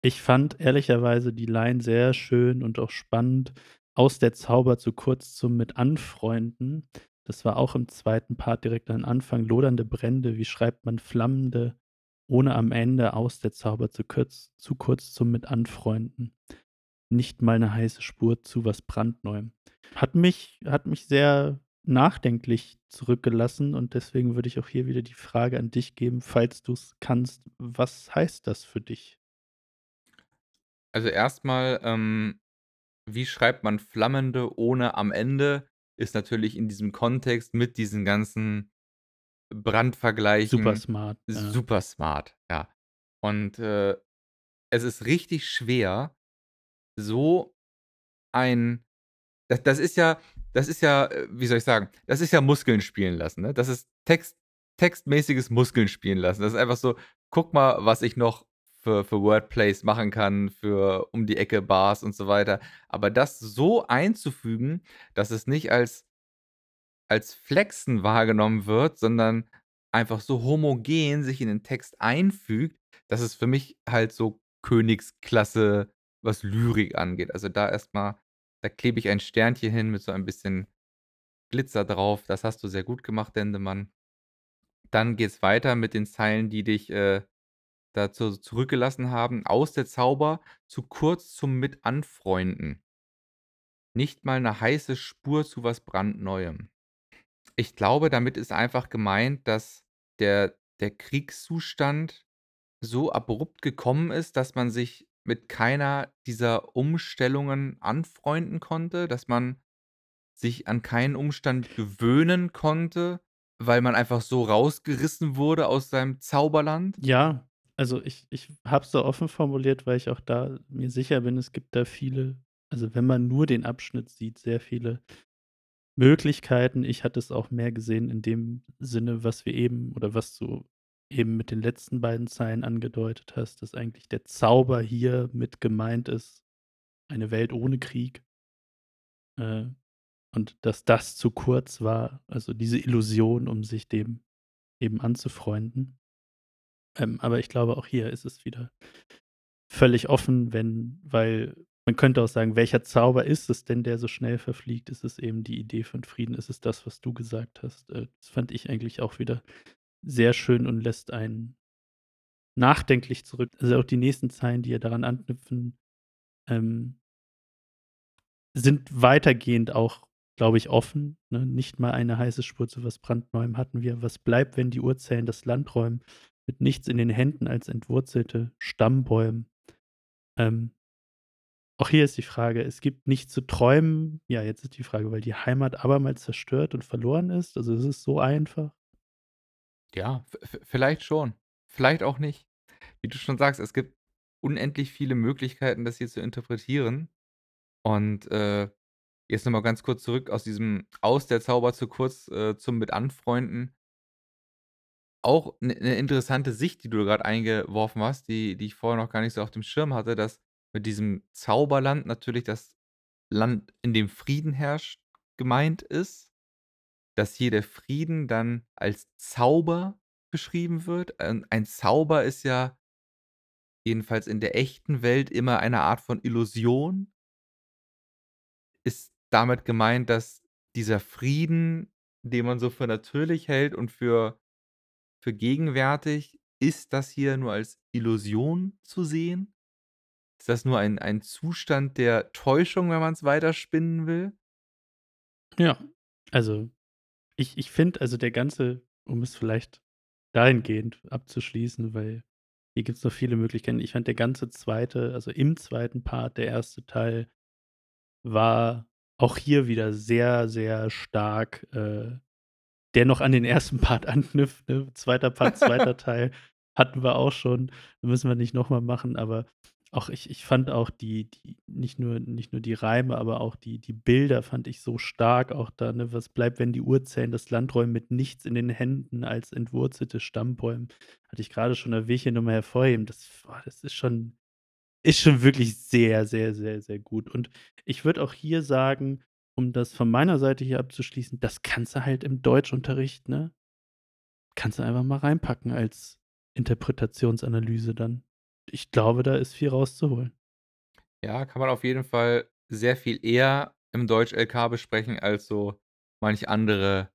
ich fand ehrlicherweise die Line sehr schön und auch spannend: „Aus der Zauber zu kurz zum mit anfreunden.“ Das war auch im 2. Part direkt am Anfang. „Lodernde Brände, wie schreibt man flammende, ohne am Ende aus der Zauber zu kürz zu kurz zum mit anfreunden. Nicht mal 'ne heiße Spur zu was brandneuem.“ Hat mich hat mich sehr nachdenklich zurückgelassen und deswegen würde ich auch hier wieder die Frage an dich geben, falls du's kannst: Was heißt das für dich? Also, erst mal, ähm, wie schreibt man flammende ohne am Ende, ist natürlich in diesem Kontext mit diesen ganzen Super Brandvergleichen smart, ja. super smart, ja. Und, äh, es ist richtig schwer, so ein das das ist ja das ist ja, äh, wie soll ich sagen, das ist ja Muskeln spielen lassen, ne? Das ist Text textmäßiges Muskeln spielen lassen. Das ist einfach so: „Guck mal, was ich noch für für Wordplays machen kann, für um die Ecke Bars und so weiter.“ Aber das so einzufügen, dass es nicht als als Flexen wahrgenommen wird, sondern einfach so homogen sich in den Text einfügt, das ist für mich halt so Königsklasse, was Lyrik angeht. Also, da erst mal da klebe ich ein Sternchen hin mit so ein bisschen Glitzer drauf. Das hast du sehr gut gemacht, Dendemann. Dann geht's weiter mit den Zeilen, die dich, äh, dazu zurückgelassen haben: „Aus der Zauber zu kurz zum mit anfreunden.“ Nicht mal 'ne heiße Spur zu was brandneuem. Ich glaube, damit ist einfach gemeint, dass der der Kriegszustand so abrupt gekommen ist, dass man sich mit keiner dieser Umstellungen anfreunden konnte, dass man sich an keinen Umstand gewöhnen konnte, weil man einfach so rausgerissen wurde aus seinem Zauberland? Ja, also, ich ich habe es so offen formuliert, weil ich auch da mir sicher bin, es gibt da viele also, wenn man nur den Abschnitt sieht, sehr viele Möglichkeiten. Ich hatte es auch mehr gesehen in dem Sinne, was wir eben oder was du eben mit den letzten beiden Zeilen angedeutet hast, dass eigentlich der Zauber hier mit gemeint ist, eine Welt ohne Krieg. Äh, und dass das zu kurz war, also, diese Illusion, um sich dem eben anzufreunden. Ähm, aber ich glaube, auch hier ist es wieder völlig offen, wenn weil man könnte auch sagen, welcher Zauber ist es denn, der so schnell verfliegt? Ist es eben die Idee von Frieden? Ist es das, was du gesagt hast? Äh, das fand ich eigentlich auch wieder sehr schön und lässt einen nachdenklich zurück. Also auch die nächsten Zeilen, die ja daran anknüpfen, ähm, sind weitergehend auch, glaube ich, offen. Ne? Nicht mal eine heiße Spur zu was brandneuem hatten wir. Was bleibt, wenn die Urzellen das Land räumen, mit nichts in den Händen als entwurzelte Stammbäume? Ähm, auch hier ist die Frage, es gibt nichts zu träumen. Ja, jetzt ist die Frage, weil die Heimat abermals zerstört und verloren ist. Also ist es so einfach? Ja, vielleicht schon, vielleicht auch nicht. Wie du schon sagst, es gibt unendlich viele Möglichkeiten, das hier zu interpretieren. Und, äh, jetzt noch mal ganz kurz zurück aus diesem aus der Zauber zu kurz, äh, zum mit anfreunden. Auch 'ne 'ne interessante Sicht, die du grad eingeworfen hast, die die ich vorher noch gar nicht so auf dem Schirm hatte, dass mit diesem Zauberland natürlich das Land, in dem Frieden herrscht, gemeint ist. Dass hier der Frieden dann als Zauber beschrieben wird. Ein Zauber ist ja jedenfalls in der echten Welt immer eine Art von Illusion. Ist damit gemeint, dass dieser Frieden, den man so für natürlich hält und für für gegenwärtig ist das hier nur als Illusion zu sehen? Ist das nur ein ein Zustand der Täuschung, wenn man's weiterspinnen will? Ja, also, ich ich finde, also, der ganze um es vielleicht dahingehend abzuschließen, weil hier gibt's noch viele Möglichkeiten. Ich fand der ganze zweite also, im zweiten Part, der erste Teil war auch hier wieder sehr, sehr stark, äh, der noch an den ersten <laughs> Part anknüpft, ne? Zweiter Part, zweiter <laughs> Teil hatten wir auch schon. Müssen wir nicht noch mal machen, aber auch ich ich fand auch die die nicht nur nicht nur die Reime, aber auch die die Bilder fand ich so stark auch da, ne? Was bleibt, wenn die Urzellen das Land räumen mit nichts in den Händen als entwurzelte Stammbäume? Hatte ich grade schon erwähnt, hier noch mal hervorheben. Das boah, das ist schon ist schon wirklich sehr, sehr, sehr, sehr gut. Und ich würde auch hier sagen, um das von meiner Seite hier abzuschließen, das kannst du halt im Deutschunterricht, ne kannst du einfach mal reinpacken als Interpretationsanalyse dann. Ich glaube, da ist viel rauszuholen. Ja, kann man auf jeden Fall sehr viel eher im Deutsch-LK besprechen als so manch andere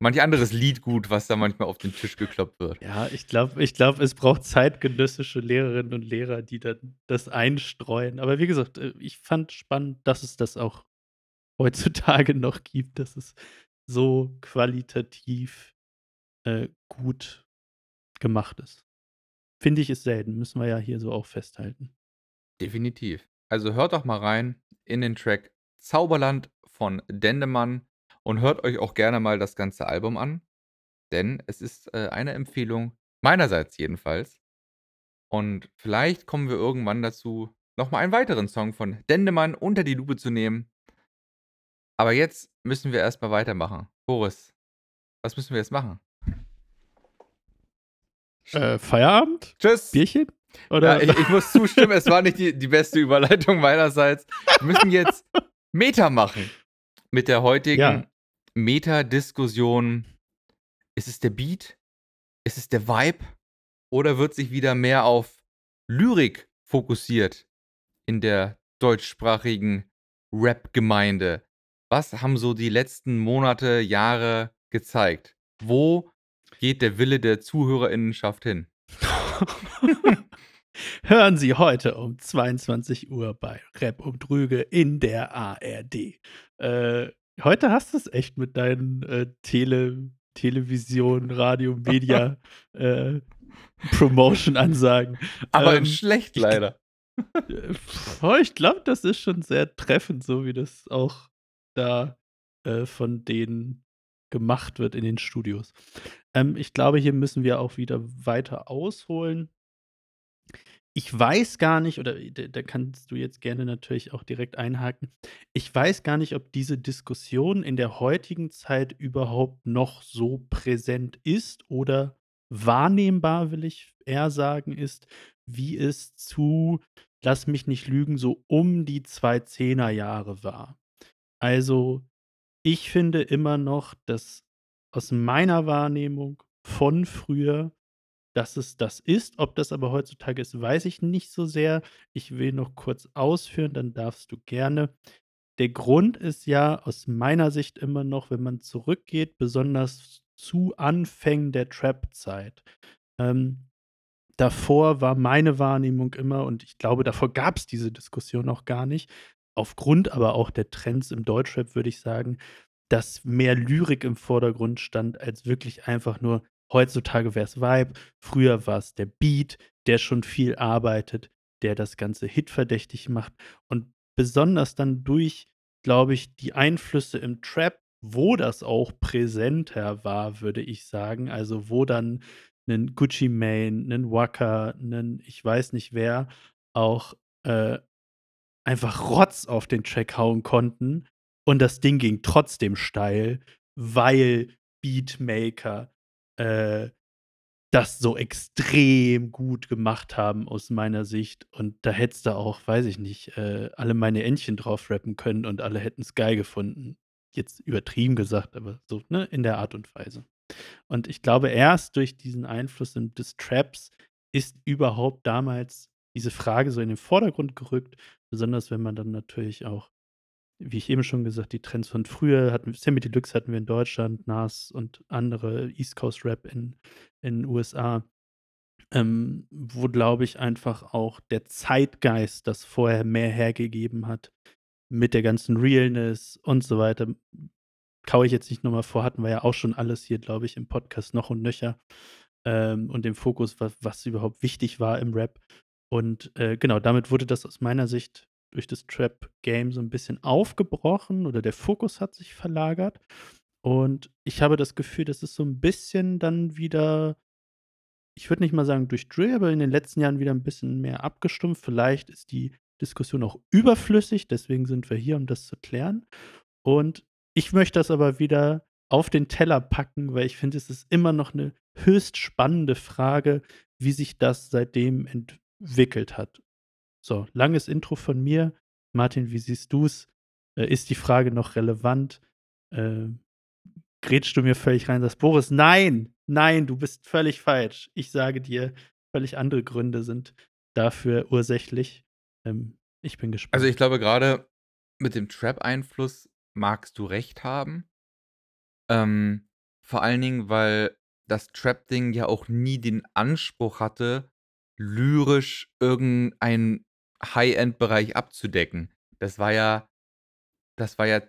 manch anderes Liedgut, was da manchmal auf den Tisch gekloppt wird. Ja, ich glaube ich glaube, es braucht zeitgenössische Lehrerinnen und Lehrer, die dann das einstreuen. Aber wie gesagt, äh, ich fand spannend, dass es das auch heutzutage <laughs> noch gibt, dass es so qualitativ, äh, gut gemacht ist. Finde ich, ist selten, müssen wir ja hier so auch festhalten. Definitiv. Also, hört doch mal rein in den Track „Zauberland“ von Dendemann und hört euch auch gerne mal das ganze Album an, denn es ist, äh, eine Empfehlung meinerseits jedenfalls. Und vielleicht kommen wir irgendwann dazu, noch mal einen weiteren Song von Dendemann unter die Lupe zu nehmen. Aber jetzt müssen wir erst mal weitermachen. Boris, was müssen wir jetzt machen? Äh, Feierabend? Tschüss. Bierchen? Ja, Oder ich ich muss zustimmen, es war nicht die die beste Überleitung meinerseits. Wir müssen jetzt Meta machen mit der heutigen Ja. Meta-Diskussion. Ist es der Beat? Ist es der Vibe? Oder wird sich wieder mehr auf Lyrik fokussiert in der deutschsprachigen Rap-Gemeinde? Was haben so die letzten Monate, Jahre gezeigt? Wo geht der Wille der Zuhörerinnenschaft hin? <laughs> Hören Sie heute um 22:00 bei Rap und Rüge in der ARD. Äh, heute hast du's echt mit deinen, äh, Tele Television, Radio, Media, <laughs> äh, Promotion-Ansagen. Aber in Ähm, schlecht ich leider. <laughs> Ich glaube, das ist schon sehr treffend, so wie das auch da, äh, von denen gemacht wird in den Studios. Ähm, ich glaube, hier müssen wir auch wieder weiter ausholen. Ich weiß gar nicht oder da da kannst du jetzt gerne natürlich auch direkt einhaken. Ich weiß gar nicht, ob diese Diskussion in der heutigen Zeit überhaupt noch so präsent ist oder wahrnehmbar, will ich eher sagen, ist, wie es zu, lass mich nicht lügen, so um die 2010er Jahre war. Also, ich finde immer noch, dass aus meiner Wahrnehmung von früher dass es das ist. Ob das aber heutzutage ist, weiß ich nicht so sehr. Ich will noch kurz ausführen, dann darfst du gerne. Der Grund ist ja aus meiner Sicht immer noch, wenn man zurückgeht, besonders zu Anfängen der Trap-Zeit. Ähm, davor war meine Wahrnehmung immer und ich glaube, davor gab's diese Diskussion auch gar nicht, aufgrund aber auch der Trends im Deutschrap, würde ich sagen, dass mehr Lyrik im Vordergrund stand, als wirklich einfach nur heutzutage wär's Vibe, früher war's der Beat, der schon viel arbeitet, der das Ganze hitverdächtig macht. Und besonders dann durch, glaube ich, die Einflüsse im Trap, wo das auch präsenter war, würde ich sagen, also wo dann 'nen Gucci Mane, 'nen Waka, 'nen ich weiß nicht wer auch, äh, einfach Rotz auf den Track hauen konnten und das Ding ging trotzdem steil, weil Beatmaker, äh, das so extrem gut gemacht haben aus meiner Sicht. Und da hättest du auch, weiß ich nicht, äh, „Alle meine Entchen“ drauf rappen können und alle hätten's geil gefunden. Jetzt übertrieben gesagt, aber so, ne, in der Art und Weise. Und ich glaube, erst durch diesen Einfluss in des Traps ist überhaupt damals diese Frage so in den Vordergrund gerückt, besonders wenn man dann natürlich auch, wie ich eben schon gesagt, die Trends von früher hatten Samy Deluxe hatten wir in Deutschland, Nas und andere East Coast Rap in in USA. Ähm, wo, glaube ich, einfach auch der Zeitgeist das vorher mehr hergegeben hat mit der ganzen Realness und so weiter. Kaue ich jetzt nicht noch mal vor, hatten wir ja auch schon alles hier, glaube ich, im Podcast noch und nöcher, ähm, und dem Fokus, wa was überhaupt wichtig war im Rap. Und, äh, genau, damit wurde das aus meiner Sicht durch das Trap-Game so 'n bisschen aufgebrochen oder der Fokus hat sich verlagert. Und ich habe das Gefühl, das ist so 'n bisschen dann wieder ich würde nicht mal sagen durch Drill, aber in den letzten Jahren wieder 'n bisschen mehr abgestumpft. Vielleicht ist die Diskussion auch überflüssig, deswegen sind wir hier, um das zu klären. Und ich möchte das aber wieder auf den Teller packen, weil ich finde, es ist immer noch 'ne höchst spannende Frage, wie sich das seitdem entwickelt hat. So, langes Intro von mir. Martin, wie siehst du's? Äh, ist die Frage noch relevant? Ähm, grätschst du mir völlig rein, sagst: „Boris, nein, nein, du bist völlig falsch.“ Ich sage dir, völlig andere Gründe sind dafür ursächlich. Ähm, ich bin Also, gespannt. ich glaube, grade mit dem Trap-Einfluss magst du recht haben. Ähm, vor allen Dingen, weil das Trap-Ding ja auch nie den Anspruch hatte, lyrisch irgendeinen High-End-Bereich abzudecken. Das war ja das war ja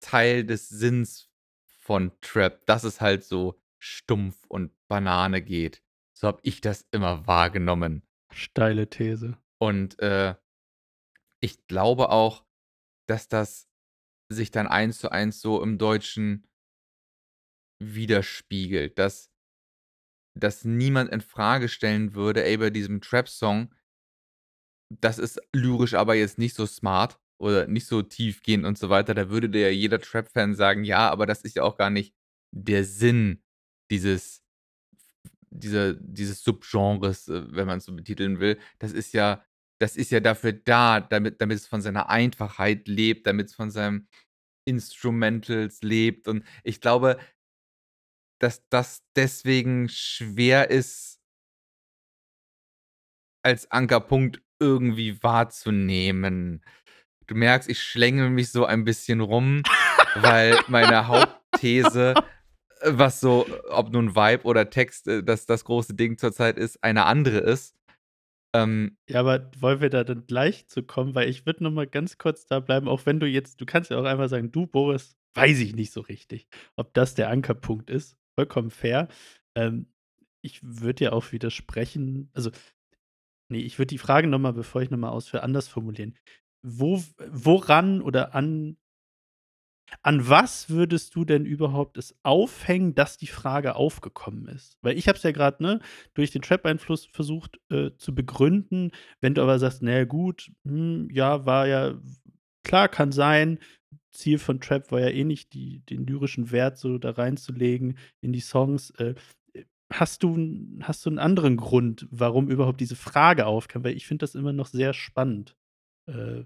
Teil des Sinns von Trap, dass es halt so stumpf und Banane geht. So habe ich das immer wahrgenommen. Steile These. Und, äh, ich glaube auch, dass das sich dann eins zu eins so im Deutschen widerspiegelt, dass dass niemand infrage stellen würde: „Ey, bei diesem Trap-Song“ „das ist lyrisch aber jetzt nicht so smart oder nicht so tiefgehend“ und so weiter. Da würde dir ja jeder Trap-Fan sagen: „Ja, aber das ist ja auch gar nicht der Sinn dieses dieser dieses Subgenres“, äh, wenn man's so betiteln will. Das ist ja das ist ja dafür da, damit damit es von seiner Einfachheit lebt, damit's von seinem Instrumentals lebt. Und ich glaube dass das deswegen schwer ist als Ankerpunkt irgendwie wahrzunehmen. Du merkst, ich schlängele mich so ein bisschen rum, weil meine Hauptthese, äh, was so ob nun Vibe oder Text, äh, das das große Ding zurzeit ist, eine andere ist. Ähm Ja, aber wollen wir da dann gleich zu kommen? Weil ich würde noch mal ganz kurz da bleiben, auch wenn du jetzt du kannst ja auch einfach sagen: „Du, Boris, weiß ich nicht so richtig, ob das der Ankerpunkt ist.“ Vollkommen fair. Ähm, ich würde dir auch widersprechen also, ne, ich würde die Frage noch mal, bevor ich noch mal ausführe, anders formulieren. Wo woran oder an an was würdest du denn überhaupt es aufhängen, dass die Frage aufgekommen ist? Weil ich habe es ja grad, ne, durch den Trap-Einfluss versucht, äh, zu begründen. Wenn du aber sagst: „Na ja, gut, hm, ja, war ja klar, kann sein. Ziel von Trap war ja eh nicht, die den lyrischen Wert so da reinzulegen in die Songs.“ Äh, hast du hast du 'n anderen Grund, warum überhaupt diese Frage aufkam? Weil ich finde das immer noch sehr spannend. Äh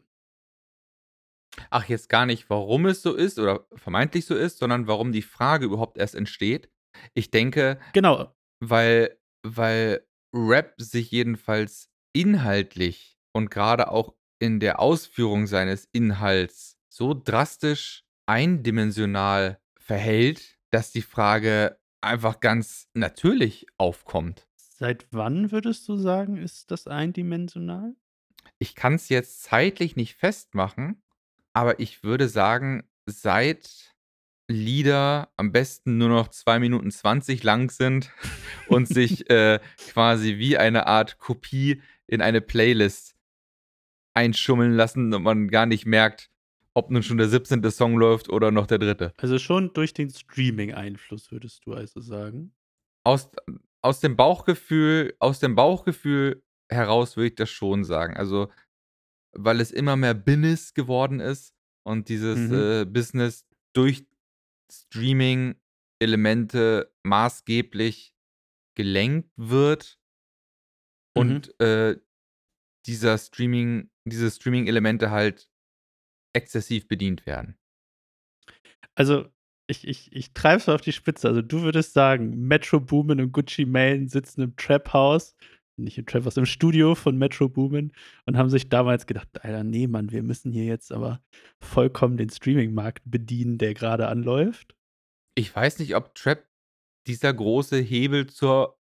Ach, jetzt gar nicht, warum es so ist oder vermeintlich so ist, sondern warum die Frage überhaupt erst entsteht. Ich denke Genau. weil weil Rap sich jedenfalls inhaltlich und grade auch in der Ausführung seines Inhalts so drastisch eindimensional verhält, dass die Frage einfach ganz natürlich aufkommt. Seit wann würdest du sagen, ist das eindimensional? Ich kann's jetzt zeitlich nicht festmachen, aber ich würde sagen, seit Lieder am besten nur noch 2 Minuten 20 lang sind <laughs> und sich, äh, quasi wie eine Art Kopie in eine Playlist einschummeln lassen und man gar nicht merkt, ob nun schon der 17. Song läuft oder noch der 3. Also, schon durch den Streaming-Einfluss, würdest du also sagen? Aus aus dem Bauchgefühl aus dem Bauchgefühl heraus würde ich das schon sagen. Also, weil es immer mehr Business geworden ist und dieses, Mhm. äh, Business durch Streaming-Elemente maßgeblich gelenkt wird Mhm. und, äh, dieser Streaming diese Streaming-Elemente halt exzessiv bedient werden. Also, ich ich ich treibe es mal auf die Spitze. Also, du würdest sagen, Metro Boomin und Gucci Mane sitzen im Trap-Haus nicht im Trap-Haus, im Studio von Metro Boomin und haben sich damals gedacht: „Alter, ne, Mann, wir müssen hier jetzt aber vollkommen den Streaming-Markt bedienen, der grade anläuft?“ Ich weiß nicht, ob Trap dieser große Hebel zur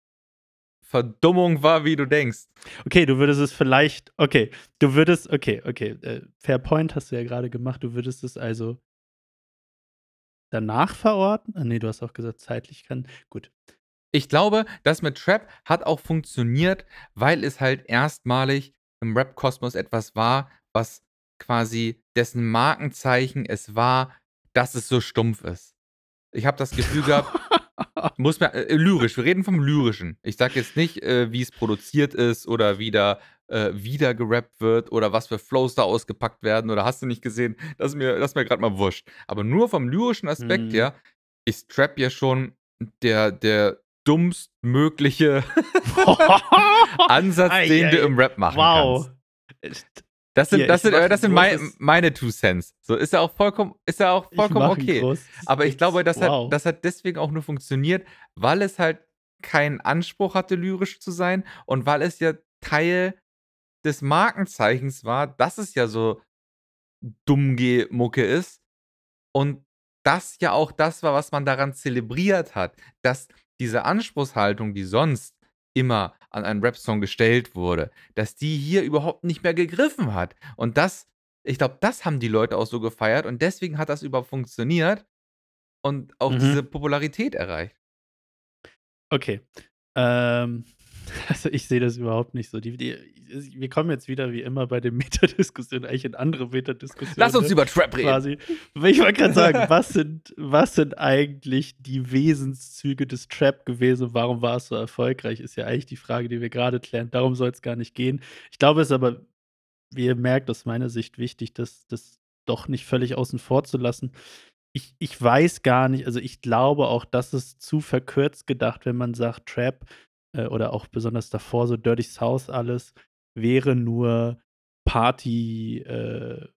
Verdummung war, wie du denkst. Okay, du würdest es vielleicht okay, du würdest okay, okay, äh, fair point hast du ja grade gemacht. Du würdest es also danach verorten? Ah, ne, du hast auch gesagt, zeitlich kann gut. Ich glaube, das mit Trap hat auch funktioniert, weil es halt erstmalig im Rap-Kosmos etwas war, was quasi dessen Markenzeichen es war, dass es so stumpf ist. Ich habe das Gefühl gehabt muss man äh, lyrisch, wir reden vom Lyrischen. Ich sage jetzt nicht, äh, wie es produziert ist oder wie da, äh, wieder gerappt wird oder was für Flows da ausgepackt werden oder hast du nicht gesehen, das ist mir das ist mir grad mal wurscht. Aber nur vom lyrischen Aspekt Mhm. her ist Trap ja schon der der dummstmögliche <laughs> Ansatz, Ei, den du ei, im Rap machen wow. kannst. Das sind hier, das sind äh, das sind mei großes meine 2 Cents. So, ist ja auch vollkommen ist ja auch vollkommen okay. Aber ich glaube, das hat Wow. das hat deswegen auch nur funktioniert, weil es halt keinen Anspruch hatte, lyrisch zu sein und weil es ja Teil des Markenzeichens war, dass es ja so Dummgeh-Mucke ist und das ja auch das war, was man daran zelebriert hat, dass diese Anspruchshaltung, die sonst immer an einen Rap-Song gestellt wurde, dass die hier überhaupt nicht mehr gegriffen hat. Und das ich glaube, das haben die Leute auch so gefeiert und deswegen hat das überhaupt funktioniert und auch diese Mhm. Popularität erreicht. Okay. Ähm, <laughs> also, ich sehe das überhaupt nicht so. Die die wir kommen jetzt wieder wie immer bei den <laughs> Metadiskussionen eigentlich in andere Metadiskussionen, Lass uns ne, über Trap reden. quasi. Ich wollte grad sagen, <laughs> was sind was sind eigentlich die Wesenszüge des Trap gewesen? Warum war es so erfolgreich? Ist ja eigentlich die Frage, die wir grade klären. Darum soll's gar nicht gehen. Ich glaube, es ist aber, wie ihr merkt, aus meiner Sicht wichtig, das das doch nicht völlig außen vor zu lassen. Ich ich weiß gar nicht also, ich glaube auch, das ist zu verkürzt gedacht, wenn man sagt, Trap, äh, oder auch besonders davor so Dirty South alles, wäre nur Party, äh,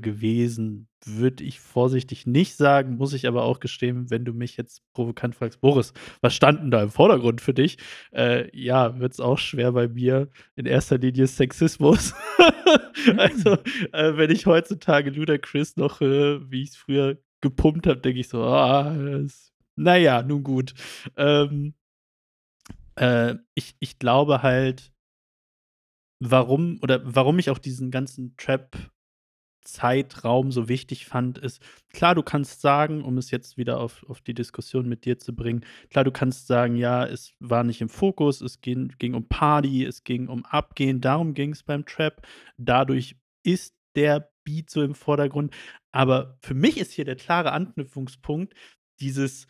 gewesen. Würde ich vorsichtig nicht sagen, muss ich aber auch gestehen, wenn du mich jetzt provokant fragst: „Boris, was stand 'n da im Vordergrund für dich?“ Äh, ja, wird's auch schwer bei mir. In erster Linie Sexismus. <laughs> Also, <laughs> äh, wenn ich heutzutage Ludacris noch höre, wie ich's früher gepumpt habe, denke ich so: „Ah, das na ja, nun gut.“ Ähm äh, ich ich glaube halt warum oder warum ich auch diesen ganzen Trap-Zeitraum so wichtig fand, ist klar, du kannst sagen, um es jetzt wieder auf auf die Diskussion mit dir zu bringen klar, du kannst sagen: „Ja, es war nicht im Fokus, es ging ging um Party, es ging um Abgehen.“ Darum ging's beim Trap. Dadurch ist der Beat so im Vordergrund. Aber für mich ist hier der klare Anknüpfungspunkt dieses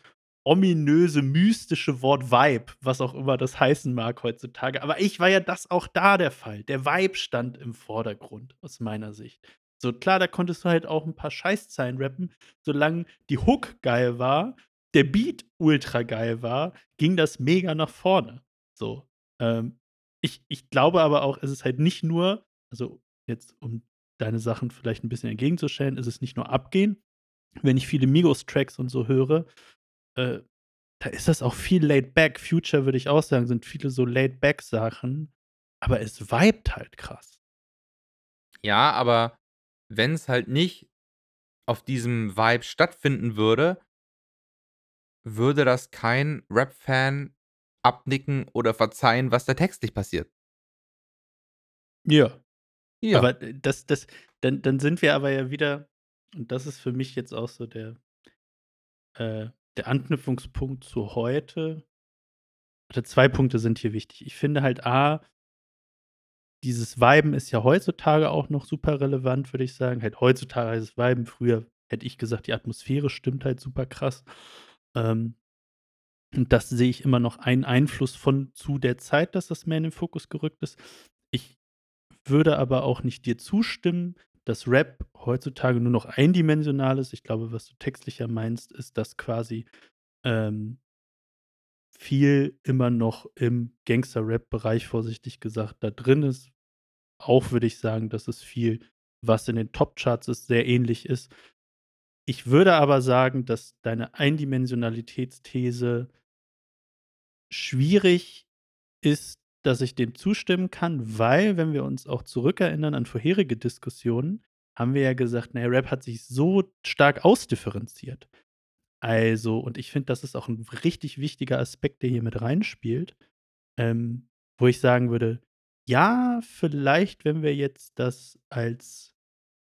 ominöse, mystische Wort Vibe, was auch immer das heißen mag heutzutage. Aber ich war ja das auch da der Fall. Der Vibe stand im Vordergrund aus meiner Sicht. So, klar, da konntest du halt auch 'n paar Scheißzeilen rappen. Solange die Hook geil war, der Beat ultra geil war, ging das mega nach vorne. So, ähm, ich ich glaube aber auch, es ist halt nicht nur also, jetzt, um deine Sachen vielleicht 'n bisschen entgegenzustellen, ist es nicht nur Abgehen. Wenn ich viele Migos-Tracks und so höre, äh da ist das auch viel laid back. Future würde ich auch sagen, sind viele so laid back Sachen, aber es vibet halt krass. Ja, aber wenn's halt nicht auf diesem Vibe stattfinden würde würde das kein Rap-Fan abnicken oder verzeihen, was da textlich passiert. Ja. Ja. Aber, äh, das das dann dann sind wir aber ja wieder und das ist für mich jetzt auch so der äh, der Anknüpfungspunkt zu heute. Oder 2 Punkte sind hier wichtig. Ich finde halt A dieses Viben ist ja heutzutage auch noch super relevant, würde ich sagen. Halt heutzutage heißt es Viben, früher hätte ich gesagt, die Atmosphäre stimmt halt super krass. Ähm, und das sehe ich immer noch einen Einfluss von zu der Zeit, dass das mehr in den Fokus gerückt ist. Ich würde aber auch nicht dir zustimmen, dass Rap heutzutage nur noch eindimensional ist. Ich glaube, was du textlicher meinst, ist, dass quasi, ähm viel immer noch im Gangster-Rap-Bereich, vorsichtig gesagt, da drin ist. Auch würde ich sagen, dass es viel, was in den Top-Charts ist, sehr ähnlich ist. Ich würde aber sagen, dass deine Eindimensionalitätsthese schwierig ist, dass ich dem zustimmen kann, weil, wenn wir uns auch zurückerinnern an vorherige Diskussionen, haben wir ja gesagt, na ja, Rap hat sich so stark ausdifferenziert. Also und ich finde, das ist auch 'n richtig wichtiger Aspekt, der hier mit reinspielt, ähm, wo ich sagen würde: „Ja, vielleicht, wenn wir jetzt das als,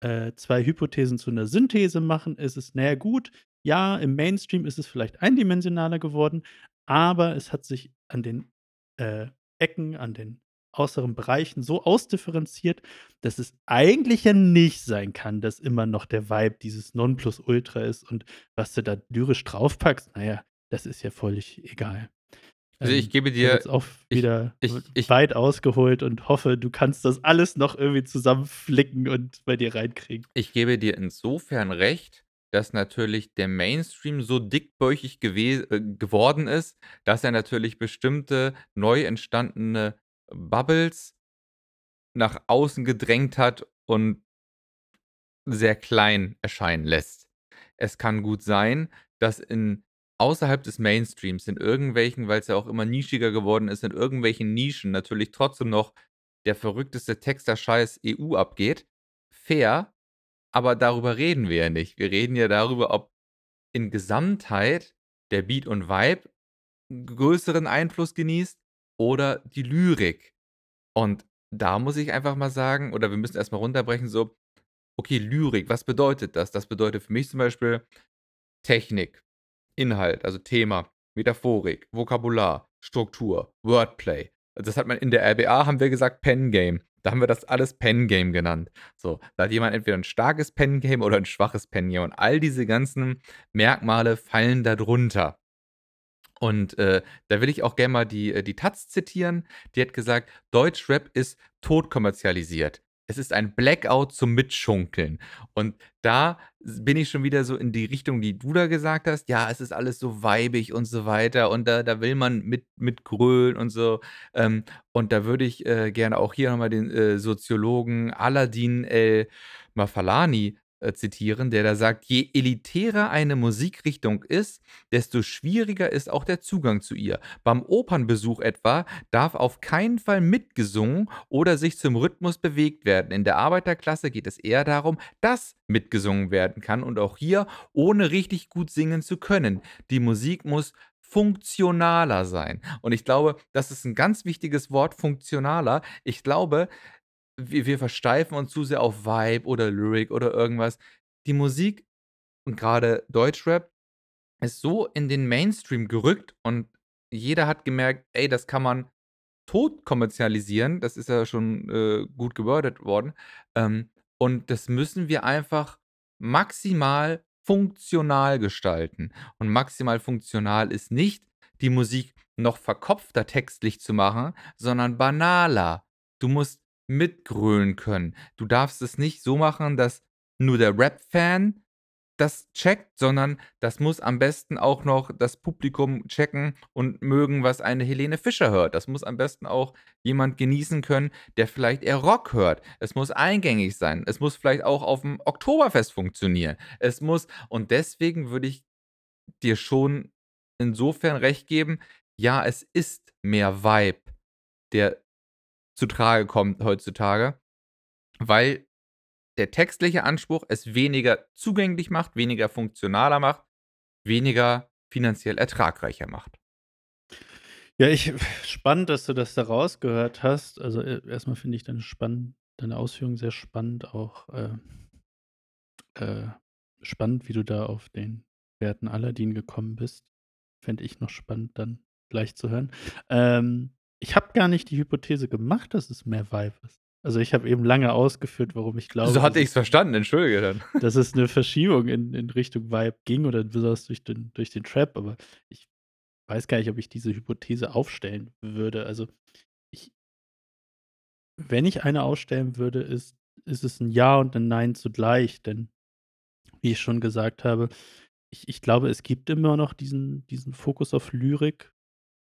äh, 2 Hypothesen zu 'ner Synthese machen, ist es na ja, gut, ja, im Mainstream ist es vielleicht eindimensionaler geworden, aber es hat sich an den, äh, Ecken, an den äußeren Bereichen so ausdifferenziert, dass es eigentlich ja nicht sein kann, dass immer noch der Vibe dieses Nonplusultra ist und was du da lyrisch draufpackst, na ja, das ist ja völlig egal.“ Also, ich Ähm, gebe ich habe dir jetzt auch wieder ich ich weit ausgeholt und hoffe, du kannst das alles noch irgendwie zusammenflicken und bei dir reinkriegen. Ich gebe dir insofern recht, dass natürlich der Mainstream so dickbäuchig gewe äh, geworden ist, dass er natürlich bestimmte neu entstandene Bubbles nach außen gedrängt hat und sehr klein erscheinen lässt. Es kann gut sein, dass in außerhalb des Mainstreams in irgendwelchen weil's ja auch immer nischiger geworden ist, in irgendwelchen Nischen natürlich trotzdem noch der verrückteste Texter-Scheiß EU abgeht. Fair, aber darüber reden wir ja nicht. Wir reden ja darüber, ob in Gesamtheit der Beat und Vibe größeren Einfluss genießt oder die Lyrik. Und da muss ich einfach mal sagen oder wir müssen erst mal runterbrechen so: Okay, Lyrik, was bedeutet das? Das bedeutet für mich zum Beispiel Technik, Inhalt, also Thema, Metaphorik, Vokabular, Struktur, Wordplay. Das hat man in der RWA haben wir gesagt Pen Game. Da haben wir das alles Pen Game genannt. So, da hat jemand entweder 'n starkes Pen Game oder 'n schwaches Pen Game und all diese ganzen Merkmale fallen da drunter. Und, äh, da will ich auch gern mal die äh, die Taz zitieren. Die hat gesagt: „Deutschrap ist totkommerzialisiert. Es ist ein Blackout zum Mitschunkeln.“ Und da bin ich schon wieder so in die Richtung, die du da gesagt hast: „Ja, es ist alles so vibig und so weiter und da da will man mit mitgrölen und so.“ Ähm, und da würde ich, äh, gerne auch hier noch mal den, äh, Soziologen Aladdin El-Mafalani, äh, zitieren, der da sagt: „Je elitärer eine Musikrichtung ist, desto schwieriger ist auch der Zugang zu ihr. Beim Opernbesuch etwa darf auf keinen Fall mitgesungen oder sich zum Rhythmus bewegt werden. In der Arbeiterklasse geht es eher darum, dass mitgesungen werden kann und auch hier, ohne richtig gut singen zu können. Die Musik muss funktionaler sein.“ Und ich glaube, das ist 'n ganz wichtiges Wort, funktionaler. Ich glaube, wir wir versteifen uns zu sehr auf Vibe oder Lyrik oder irgendwas. Die Musik und grade Deutschrap ist so in den Mainstream gerückt und jeder hat gemerkt: „Ey, das kann man totkommerzialisieren.“ Das ist ja schon, äh, gut gewordet worden. Ähm, und das müssen wir einfach maximal funktional gestalten. Und maximal funktional ist nicht, die Musik noch verkopfter textlich zu machen, sondern banaler. Du musst mitgrölen können. Du darfst es nicht so machen, dass nur der Rap-Fan das checkt, sondern das muss am besten auch noch das Publikum checken und mögen, was eine Helene Fischer hört. Das muss am besten auch jemand genießen können, der vielleicht eher Rock hört. Es muss eingängig sein. Es muss vielleicht auch auf'm Oktoberfest funktionieren. Es muss und deswegen würde ich dir schon insofern recht geben, ja, es ist mehr Vibe, der zutrage kommt heutzutage, weil der textliche Anspruch es weniger zugänglich macht, weniger funktionaler macht, weniger finanziell ertragreicher macht. Ja, ich <laughs> spannend, dass du das da rausgehört hast. Also, e erst finde ich deine spann deine Ausführungen sehr spannend, auch, äh äh, spannend, wie du da auf den werten Aladdin gekommen bist. Fände ich noch spannend, dann gleich zu hören. Ähm, ich habe gar nicht die Hypothese gemacht, dass es mehr Vibe ist. Also, ich habe eben lange ausgeführt, warum ich glaube, So hatte es ich's verstanden, entschuldige dann. <laughs> dass es 'ne Verschiebung in in Richtung Vibe ging oder besonders durch den durch den Trap, aber ich weiß gar nicht, ob ich diese Hypothese aufstellen würde. Also, ich wenn ich eine aufstellen würde, ist ist es 'n Ja und 'n Nein zugleich, denn wie ich schon gesagt habe, ich ich glaube, es gibt immer noch diesen diesen Fokus auf Lyrik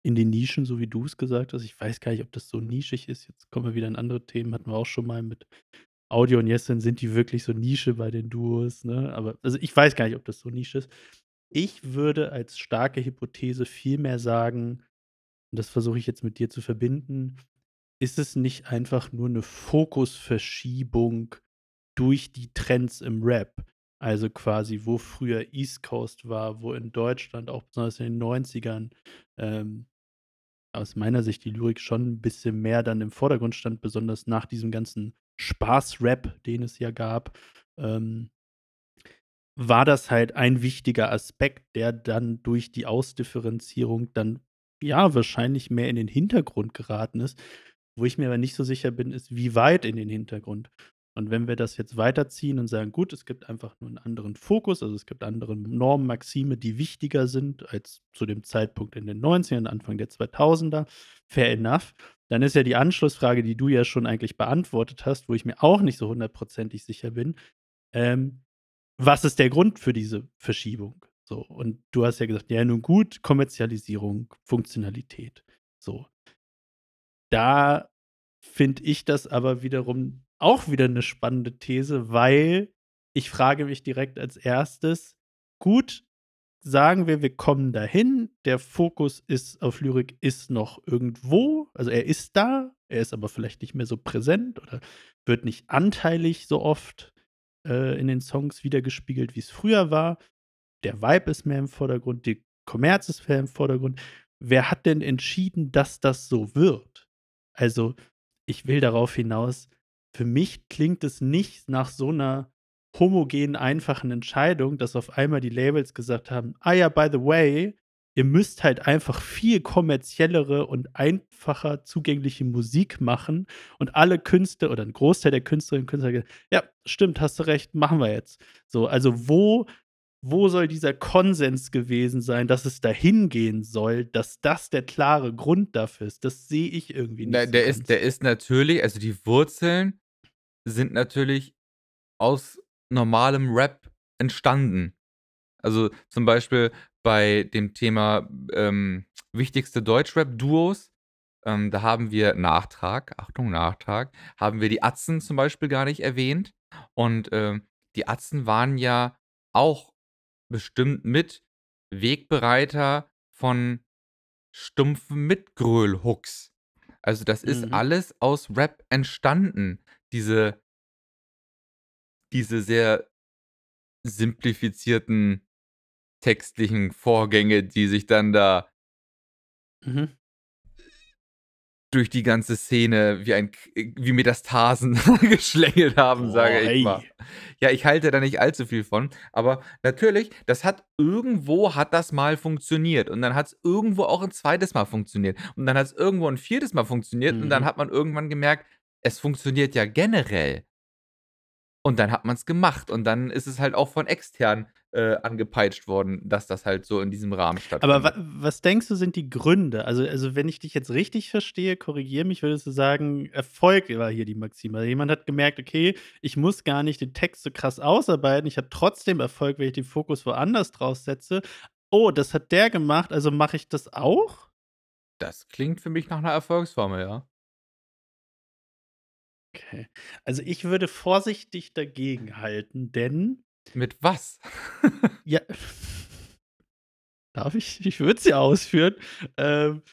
in den Nischen, so wie du's gesagt hast. Ich weiß gar nicht, ob das so nischig ist. Jetzt kommen wir wieder in andere Themen, hatten wir auch schon mal mit Audio und Yessin. Sind die wirklich so Nische bei den Duos, ne? Aber also, ich weiß gar nicht, ob das so Nische ist. Ich würde als starke Hypothese vielmehr sagen, und das versuche ich jetzt mit dir zu verbinden, ist es nicht einfach nur 'ne Fokusverschiebung durch die Trends im Rap? Also, quasi, wo früher East Coast war, wo in Deutschland auch besonders in den 90ern, ähm, aus meiner Sicht die Lyrik schon 'n bisschen mehr dann im Vordergrund stand, besonders nach diesem ganzen Spaß-Rap, den es ja gab, ähm war das halt ein wichtiger Aspekt, der dann durch die Ausdifferenzierung dann, ja, wahrscheinlich mehr in den Hintergrund geraten ist. Wo ich mir aber nicht so sicher bin, ist, wie weit in den Hintergrund. Und wenn wir das jetzt weiterziehen und sagen: „Gut, es gibt einfach nur 'n anderen Fokus, also, es gibt andere Normen, Maxime, die wichtiger sind als zu dem Zeitpunkt in den 90ern, Anfang der 2000er“, fair enough. Dann ist ja die Anschlussfrage, die du ja schon eigentlich beantwortet hast, wo ich mir auch nicht so hundertprozentig sicher bin, ähm, was ist der Grund für diese Verschiebung? So, und du hast ja gesagt: „Ja, nun gut, Kommerzialisierung, Funktionalität“, so. Da finde ich das aber wiederum auch wieder 'ne spannende These, weil ich frage mich direkt als 1.: Gut, sagen wir, wir kommen dahin, der Fokus ist auf Lyrik ist noch irgendwo, also, er ist da, er ist aber vielleicht nicht mehr so präsent oder wird nicht anteilig so oft, äh, in den Songs widergespiegelt, wie's früher war. Der Vibe ist mehr im Vordergrund, die Kommerz ist mehr im Vordergrund. Wer hat denn entschieden, dass das so wird? Also, ich will darauf hinaus, für mich klingt es nicht nach so 'ner homogenen, einfachen Entscheidung, dass auf einmal die Labels gesagt haben: „Ah ja, by the way, ihr müsst halt einfach viel kommerziellere und einfacher zugängliche Musik machen.“ Und alle Künstler oder 'n Großteil der Künstlerinnen und Künstler „Ja, stimmt, hast du recht, machen wir jetzt.“ So, also, wo wo soll dieser Konsens gewesen sein, dass es dahin gehen soll, dass das der klare Grund dafür ist? Das sehe ich irgendwie nicht so der ist ganz. der ist natürlich also, die Wurzeln sind natürlich aus normalem Rap entstanden. Also, zum Beispiel bei dem Thema, ähm, wichtigste Deutschrap-Duos, ähm, da haben wir Nachtrag, Achtung, Nachtrag, haben wir die Atzen zum Beispiel gar nicht erwähnt. Und, ähm, die Atzen waren ja auch bestimmt mit Wegbereiter von stumpfen Mitgröl-Hooks. Also, das ist Mhm. alles aus Rap entstanden, diese diese sehr simplifizierten textlichen Vorgänge, die sich dann da Mhm. Durch die ganze Szene wie ein K wie Metastasen <laughs> geschlängelt haben, sage Boah, ich mal. ey. Ja, ich halte da nicht allzu viel von, aber natürlich, das hat irgendwo hat das mal funktioniert und dann hat's irgendwo auch 'n 2. Mal funktioniert und dann hat's irgendwo 'n 4. Mal funktioniert und dann Mhm. hat man irgendwann gemerkt, es funktioniert ja generell. Und dann hat man's gemacht und dann ist es halt auch von extern, äh, angepeitscht worden, dass das halt so in diesem Rahmen Aber stattfindet. was denkst du, sind die Gründe? Also also, wenn ich dich jetzt richtig verstehe, korrigiere mich, würdest du sagen, Erfolg war hier die Maxime. Jemand hat gemerkt: „Okay, ich muss gar nicht den Text so krass ausarbeiten. Ich habe trotzdem Erfolg, wenn ich den Fokus woanders drauf setze. Oh, das hat der gemacht, also mache ich das auch?“ Das klingt für mich nach 'ner Erfolgsformel, ja. Okay. Also, ich würde vorsichtig dagegenhalten, denn Mit was? <laughs> Ja. <laughs> Darf ich? Ich würde sie ausführen. Ähm,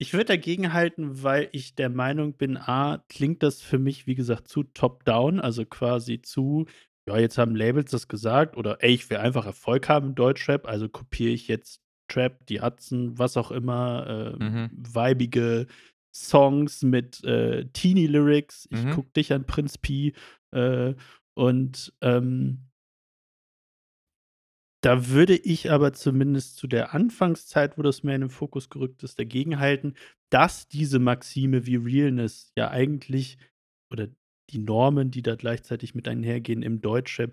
ich würde dagegenhalten, weil ich der Meinung bin, A, klingt das für mich, wie gesagt, zu top-down, also quasi zu, ja, jetzt haben Labels das gesagt oder ey, ich will einfach Erfolg haben im Deutschrap, also kopiere ich jetzt Trap, die Atzen, was auch immer, ähm, Mhm. weibige Songs mit äh, Teenie-Lyrics. Ich Mhm. guck dich an, Prinz Pi. Äh, und ähm, da würde ich aber zumindest zu der Anfangszeit, wo das mehr in den Fokus gerückt ist, dagegenhalten, dass diese Maxime wie Realness ja eigentlich oder die Normen, die da gleichzeitig mit einhergehen im Deutschrap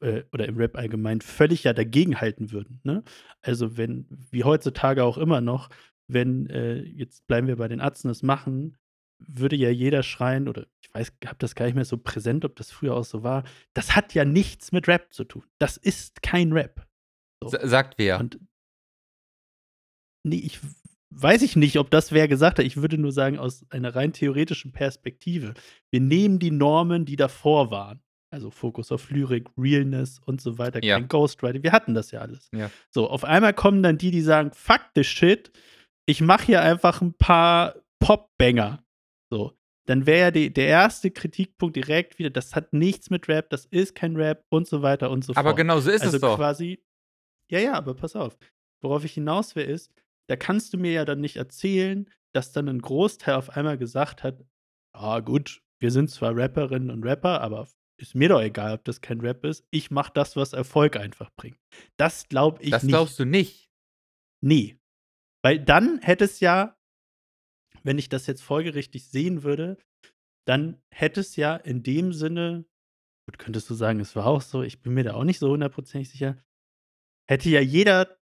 äh, oder im Rap allgemein, völlig ja dagegenhalten würden. Ne? Also wenn, wie heutzutage auch immer noch, wenn, äh, jetzt bleiben wir bei den Atzen, das machen, würde ja jeder schreien, oder ich weiß, habe das gar nicht mehr so präsent, ob das früher auch so war, das hat ja nichts mit Rap zu tun. Das ist kein Rap. So. Sa- Sagt wer? Und nee, ich weiß ich nicht, ob das wer gesagt hat. Ich würde nur sagen, aus einer rein theoretischen Perspektive. Wir nehmen die Normen, die davor waren. Also Fokus auf Lyrik, Realness und so weiter, Ja. kein Ghostwriting. Wir hatten das ja alles. Ja. So, auf einmal kommen dann die, die sagen, fuck the shit, ich mache hier einfach ein paar Pop-Banger. So, dann wäre ja die, der erste Kritikpunkt direkt wieder, das hat nichts mit Rap, das ist kein Rap und so weiter und so Aber fort. genau so ist also es doch. quasi, ja, ja, aber pass auf. Worauf ich hinaus will, ist, da kannst du mir ja dann nicht erzählen, dass dann ein Großteil auf einmal gesagt hat, ah gut, wir sind zwar Rapperinnen und Rapper, aber ist mir doch egal, ob das kein Rap ist. Ich mach das, was Erfolg einfach bringt. Das glaube ich Das nicht. glaubst du nicht. Nee. Weil dann hätte es ja, wenn ich das jetzt folgerichtig sehen würde, dann hätte es ja in dem Sinne, gut, könntest du sagen, es war auch so, ich bin mir da auch nicht so hundertprozentig sicher, hätte ja jeder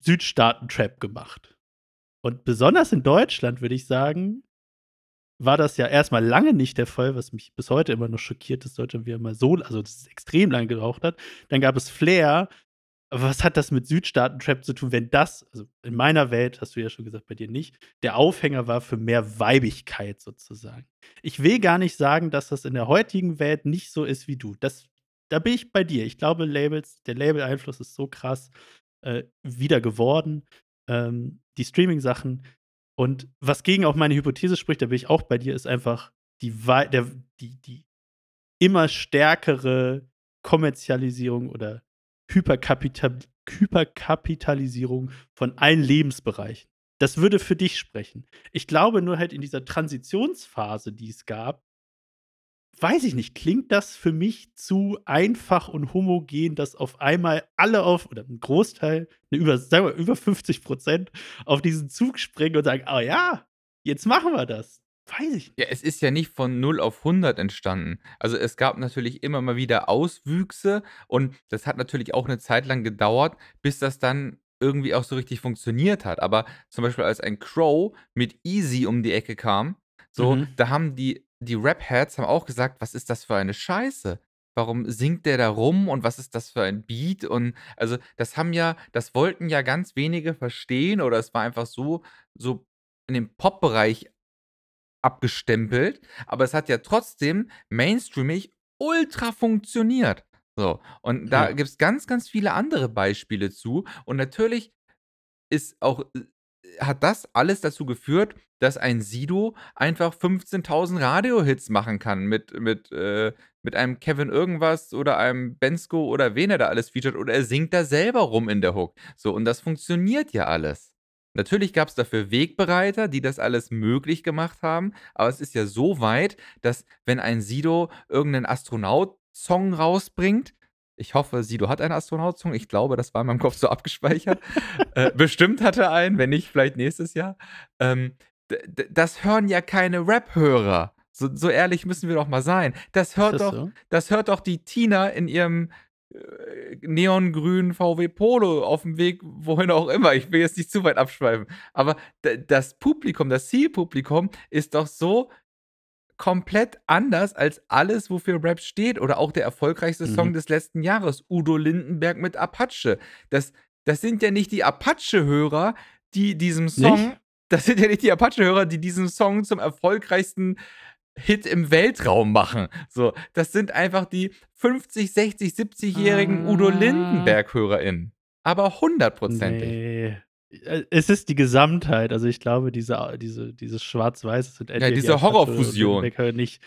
Südstaaten-Trap gemacht. Und besonders in Deutschland, würde ich sagen, war das ja erstmal lange nicht der Fall, was mich bis heute immer noch schockiert, dass Deutschland wieder mal so, also das extrem lange geraucht hat. Dann gab es Flair. Aber was hat das mit Südstaaten-Trap zu tun, wenn das, also in meiner Welt, hast du ja schon gesagt, bei dir nicht, der Aufhänger war für mehr Weibigkeit sozusagen. Ich will gar nicht sagen, dass das in der heutigen Welt nicht so ist wie du. Das, da bin ich bei dir. Ich glaube, Labels, der Label-Einfluss ist so krass äh, wieder geworden. Ähm, die Streaming-Sachen. Und was gegen auch meine Hypothese spricht, da bin ich auch bei dir, ist einfach die, der, die, die immer stärkere Kommerzialisierung oder Hyperkapital Hyperkapitalisierung von allen Lebensbereichen. Das würde für dich sprechen. Ich glaube nur halt in dieser Transitionsphase, die es gab, weiß ich nicht, klingt das für mich zu einfach und homogen, dass auf einmal alle auf, oder ein Großteil, ne, über, sagen wir, über 50 Prozent auf diesen Zug springen und sagen, oh ja, jetzt machen wir das. Weiß ich nicht. Ja, es ist ja nicht von 0 auf 100 entstanden. Also, es gab natürlich immer mal wieder Auswüchse und das hat natürlich auch eine Zeit lang gedauert, bis das dann irgendwie auch so richtig funktioniert hat. Aber zum Beispiel, als ein Crow mit Easy um die Ecke kam, so, Mhm. da haben die die Rap-Heads haben auch gesagt: „Was ist das für eine Scheiße? Warum singt der da rum und was ist das für ein Beat?“ Und also, das haben ja das wollten ja ganz wenige verstehen oder es war einfach so so in dem Pop-Bereich abgestempelt, aber es hat ja trotzdem mainstreamig ultra funktioniert. So, und da Ja. gibt's ganz, ganz viele andere Beispiele zu. Und natürlich ist auch äh, hat das alles dazu geführt, dass ein Sido einfach 15.000 Radiohits machen kann mit mit, äh mit einem Kevin irgendwas oder einem Bensko oder wen er da alles featured oder er singt da selber rum in der Hook. So, und das funktioniert ja alles. Natürlich gab's dafür Wegbereiter, die das alles möglich gemacht haben, aber es ist ja so weit, dass wenn ein Sido irgendeinen Astronaut-Song rausbringt ich hoffe, Sido hat einen Astronaut-Song. Ich glaube, das war in meinem Kopf so abgespeichert. Äh, bestimmt hat er einen, wenn nicht, vielleicht nächstes Jahr. Ähm, das hören ja keine Rap-Hörer. So so ehrlich müssen wir doch mal sein. Das hört das doch so? das hört doch die Tina in ihrem, äh, neongrünen VW Polo auf'm Weg wohin auch immer. Ich will jetzt nicht zu weit abschweifen. Aber das Publikum, das Zielpublikum ist doch so komplett anders als alles, wofür Rap steht oder auch der erfolgreichste Song Mhm. des letzten Jahres, Udo Lindenberg mit Apache. Das das sind ja nicht die Apache-Hörer, die diesem Song Nicht? das sind ja nicht die Apache-Hörer, die diesen Song zum erfolgreichsten Hit im Weltraum machen. So, das sind einfach die 50, 60, 70-jährigen Udo Ah. Lindenberg-HörerInnen. aber hundertprozentig. Ne. Äh, es ist die Gesamtheit. Also, ich glaube, diese diese dieses Schwarz-Weiß sind Ja, die diese oder Horrorfusion. Lübecker nicht.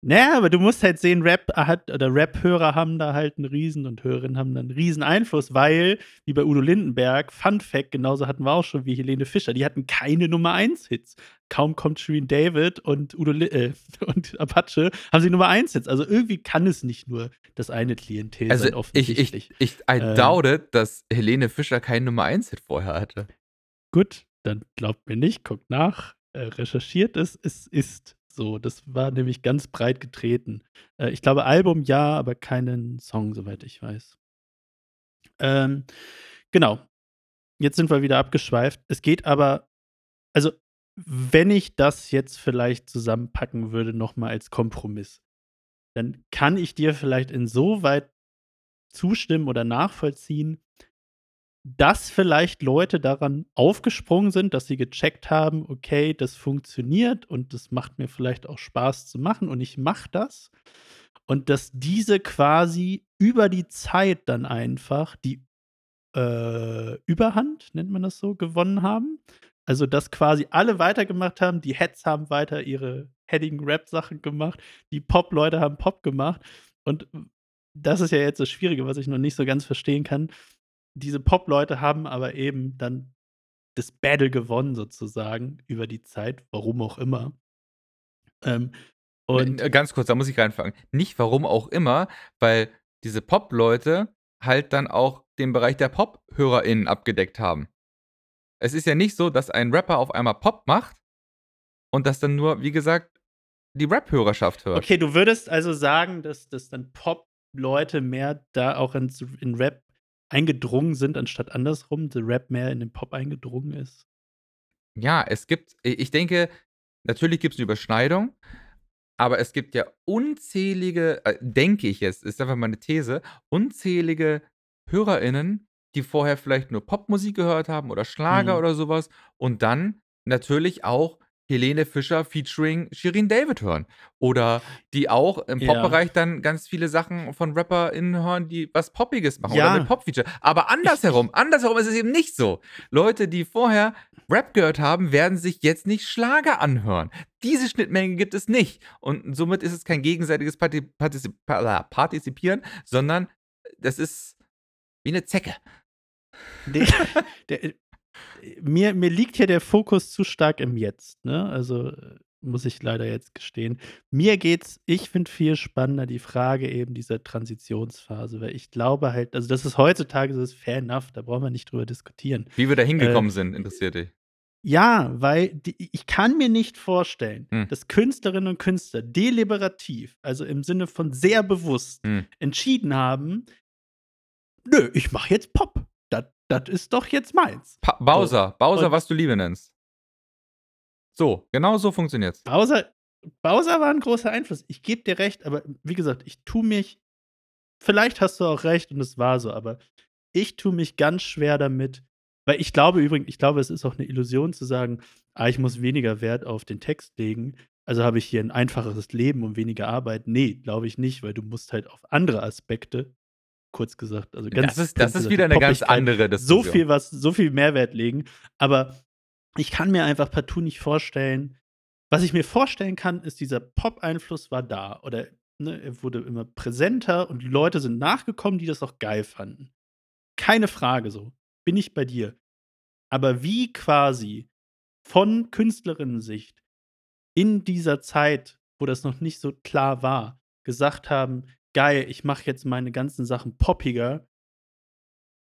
Na ja, aber du musst halt sehen, Rap hat oder Rap-Hörer haben da halt 'n riesen und Hörerinnen haben da 'n riesen Einfluss, weil, wie bei Udo Lindenberg, Fun Fact, genauso hatten wir auch schon wie Helene Fischer, die hatten keine Nummer-1-Hits. Kaum kommt Shirin David und Udo äh, <laughs> und Apache haben sie Nummer-1-Hits. Also, irgendwie kann es nicht nur das eine Klientel Also, sein, ich offensichtlich. ich ich I Ähm. doubt it, dass Helene Fischer keinen Nummer-1-Hit vorher hatte. Gut, dann glaubt mir nicht, guckt nach, äh, recherchiert es. Es ist so. Das war nämlich ganz breit getreten. Äh, ich glaube, Album ja, aber keinen Song, soweit ich weiß. Ähm, genau. Jetzt sind wir wieder abgeschweift. Es geht aber also, wenn ich das jetzt vielleicht zusammenpacken würde noch mal als Kompromiss, dann kann ich dir vielleicht insoweit zustimmen oder nachvollziehen, dass vielleicht Leute daran aufgesprungen sind, dass sie gecheckt haben: „Okay, das funktioniert und das macht mir vielleicht auch Spaß zu machen und ich mache das.“ Und dass diese quasi über die Zeit dann einfach die, äh, Überhand, nennt man das so, gewonnen haben. Also, dass quasi alle weitergemacht haben. Die Heads haben weiter ihre headigen Rap-Sachen gemacht. Die Pop-Leute haben Pop gemacht. Und das ist ja jetzt das Schwierige, was ich noch nicht so ganz verstehen kann. Diese Pop-Leute haben aber eben dann das Battle gewonnen sozusagen über die Zeit, warum auch immer. Ähm, N und äh, ganz kurz, da muss ich reinfragen. Nicht warum auch immer, weil diese Pop-Leute halt dann auch den Bereich der Pop-HörerInnen abgedeckt haben. Es ist ja nicht so, dass ein Rapper auf einmal Pop macht und das dann nur, wie gesagt, die Rap-Hörerschaft hört. Okay, du würdest also sagen, dass dass dann Pop-Leute mehr da auch ins in Rap eingedrungen sind, anstatt andersrum, der Rap mehr in den Pop eingedrungen ist? Ja, es gibt ich denke, natürlich gibt's 'ne Überschneidung, aber es gibt ja unzählige äh, denke ich jetzt, ist einfach mal 'ne These, unzählige HörerInnen, die vorher vielleicht nur Popmusik gehört haben oder Schlager Mhm. oder so was und dann natürlich auch Helene Fischer featuring Shirin David hören. Oder die auch im Ja. Popbereich dann ganz viele Sachen von RapperInnen hören, die was Poppiges machen oder Ja. mit Pop-Feature. Aber Ich andersherum ich andersherum ist es eben nicht so. Leute, die vorher Rap gehört haben, werden sich jetzt nicht Schlager anhören. Diese Schnittmenge gibt es nicht. Und somit ist es kein gegenseitiges Parti Partizip Partizipieren, sondern das ist wie 'ne Zecke. <laughs> Der äh, mir mir liegt hier der Fokus zu stark im Jetzt, ne? Also, äh, muss ich leider jetzt gestehen. Mir geht's ich finde viel spannender die Frage eben dieser Transitionsphase, weil ich glaube halt also, das ist heutzutage so ist fair enough, da brauchen wir nicht drüber diskutieren. Wie wir da Äh hingekommen sind, interessiert dich. Ja, weil die ich kann mir nicht vorstellen, Hm. dass Künstlerinnen und Künstler deliberativ, also, im Sinne von sehr bewusst Hm. entschieden haben: „Nö, ich mache jetzt Pop. Das ist doch jetzt meins.“ Pa. Bowser, Bowser, Und was du Liebe nennst. So, genau so funktioniert's. Bowser Bowser war 'n großer Einfluss. Ich gebe dir recht, aber wie gesagt, ich tue mich vielleicht hast du auch recht und es war so, aber ich tue mich ganz schwer damit weil ich glaube übrigens ich glaube, es ist auch 'ne Illusion zu sagen: „Ah, ich muss weniger Wert auf den Text legen, also, habe ich hier 'n einfacheres Leben und weniger Arbeit.“ Ne, glaube ich nicht, weil du musst halt auf andere Aspekte, kurz gesagt, also, ganz Das ist das ist wieder die 'ne ganz andere so Diskussion. viel was so viel Mehrwert legen. Aber ich kann mir einfach partout nicht vorstellen was ich mir vorstellen kann, ist, dieser Pop-Einfluss war da oder, ne, er wurde immer präsenter und die Leute sind nachgekommen, die das auch geil fanden. Keine Frage so, bin ich bei dir. Aber wie quasi von Künstlerinnensicht in dieser Zeit, wo das noch nicht so klar war, gesagt haben: „Geil, ich mache jetzt meine ganzen Sachen poppiger“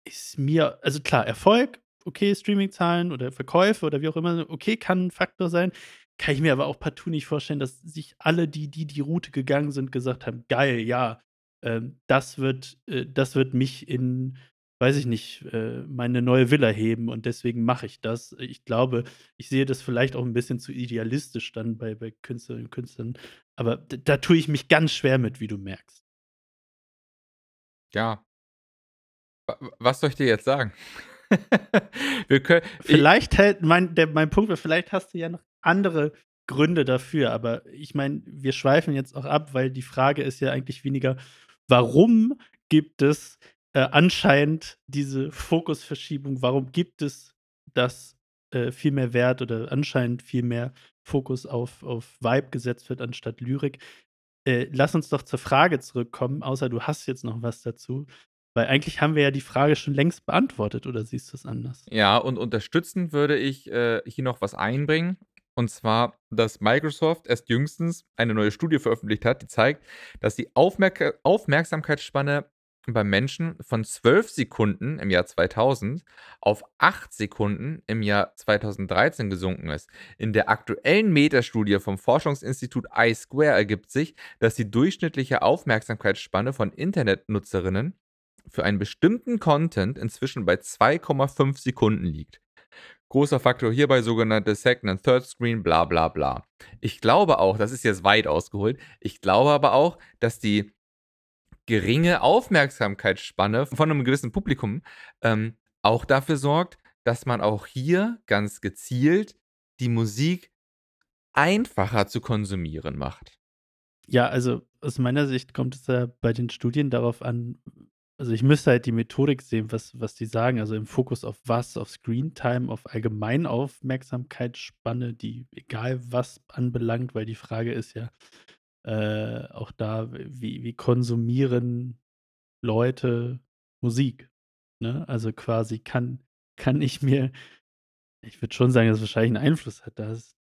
ist mir also, klar, Erfolg, okay, Streamingzahlen oder Verkäufe oder wie auch immer, okay, kann 'n Faktor sein. Kann ich mir aber auch partout nicht vorstellen, dass sich alle, die die die Route gegangen sind, gesagt haben: „Geil, ja, ähm, das wird äh, das wird mich in, weiß ich nicht, äh, meine neue Villa heben und deswegen mache ich das.“ Ich glaube, ich sehe das vielleicht auch 'n bisschen zu idealistisch dann bei bei Künstlerinnen und Künstlern, aber da tue ich mich ganz schwer mit, wie du merkst. Ja. Wa was soll ich dir jetzt sagen? <laughs> Wir können Vielleicht hält mein der mein Punkt war, vielleicht hast du ja noch andere Gründe dafür, aber ich meine, wir schweifen jetzt auch ab, weil die Frage ist ja eigentlich weniger: Warum gibt es äh, anscheinend diese Fokusverschiebung warum gibt es das, äh, viel mehr Wert oder anscheinend viel mehr Fokus auf auf Vibe gesetzt wird anstatt Lyrik. Äh, lass uns doch zur Frage zurückkommen, außer du hast jetzt noch was dazu, weil eigentlich haben wir ja die Frage schon längst beantwortet, oder siehst du's anders? Ja, und unterstützend würde ich, äh, hier noch was einbringen. Und zwar, dass Microsoft erst jüngstens eine neue Studie veröffentlicht hat, die zeigt, dass die Aufmerka Aufmerksamkeitsspanne beim Menschen von 12 Sekunden im Jahr 2000 auf 8 Sekunden im Jahr 2013 gesunken ist. In der aktuellen Metastudie vom Forschungsinstitut I-Square ergibt sich, dass die durchschnittliche Aufmerksamkeitsspanne von Internetnutzerinnen für einen bestimmten Content inzwischen bei 2,5 Sekunden liegt. Großer Faktor hierbei sogenannte Second and Third Screen, bla bla bla. Ich glaube auch, das ist jetzt weit ausgeholt, ich glaube aber auch, dass die geringe Aufmerksamkeitsspanne von 'nem gewissen Publikum, ähm, auch dafür sorgt, dass man auch hier ganz gezielt die Musik einfacher zu konsumieren macht. Ja, also, aus meiner Sicht kommt es ja bei den Studien darauf an also, ich müsste halt die Methodik sehen, was was die sagen. Also, im Fokus auf was? Auf Screentime, auf allgemein Aufmerksamkeitsspanne, die egal was anbelangt, weil die Frage ist ja, äh, auch da, wie wie konsumieren Leute Musik, ne? Also, quasi kann kann ich mir ich würde schon sagen, dass es wahrscheinlich 'n Einfluss hat, dass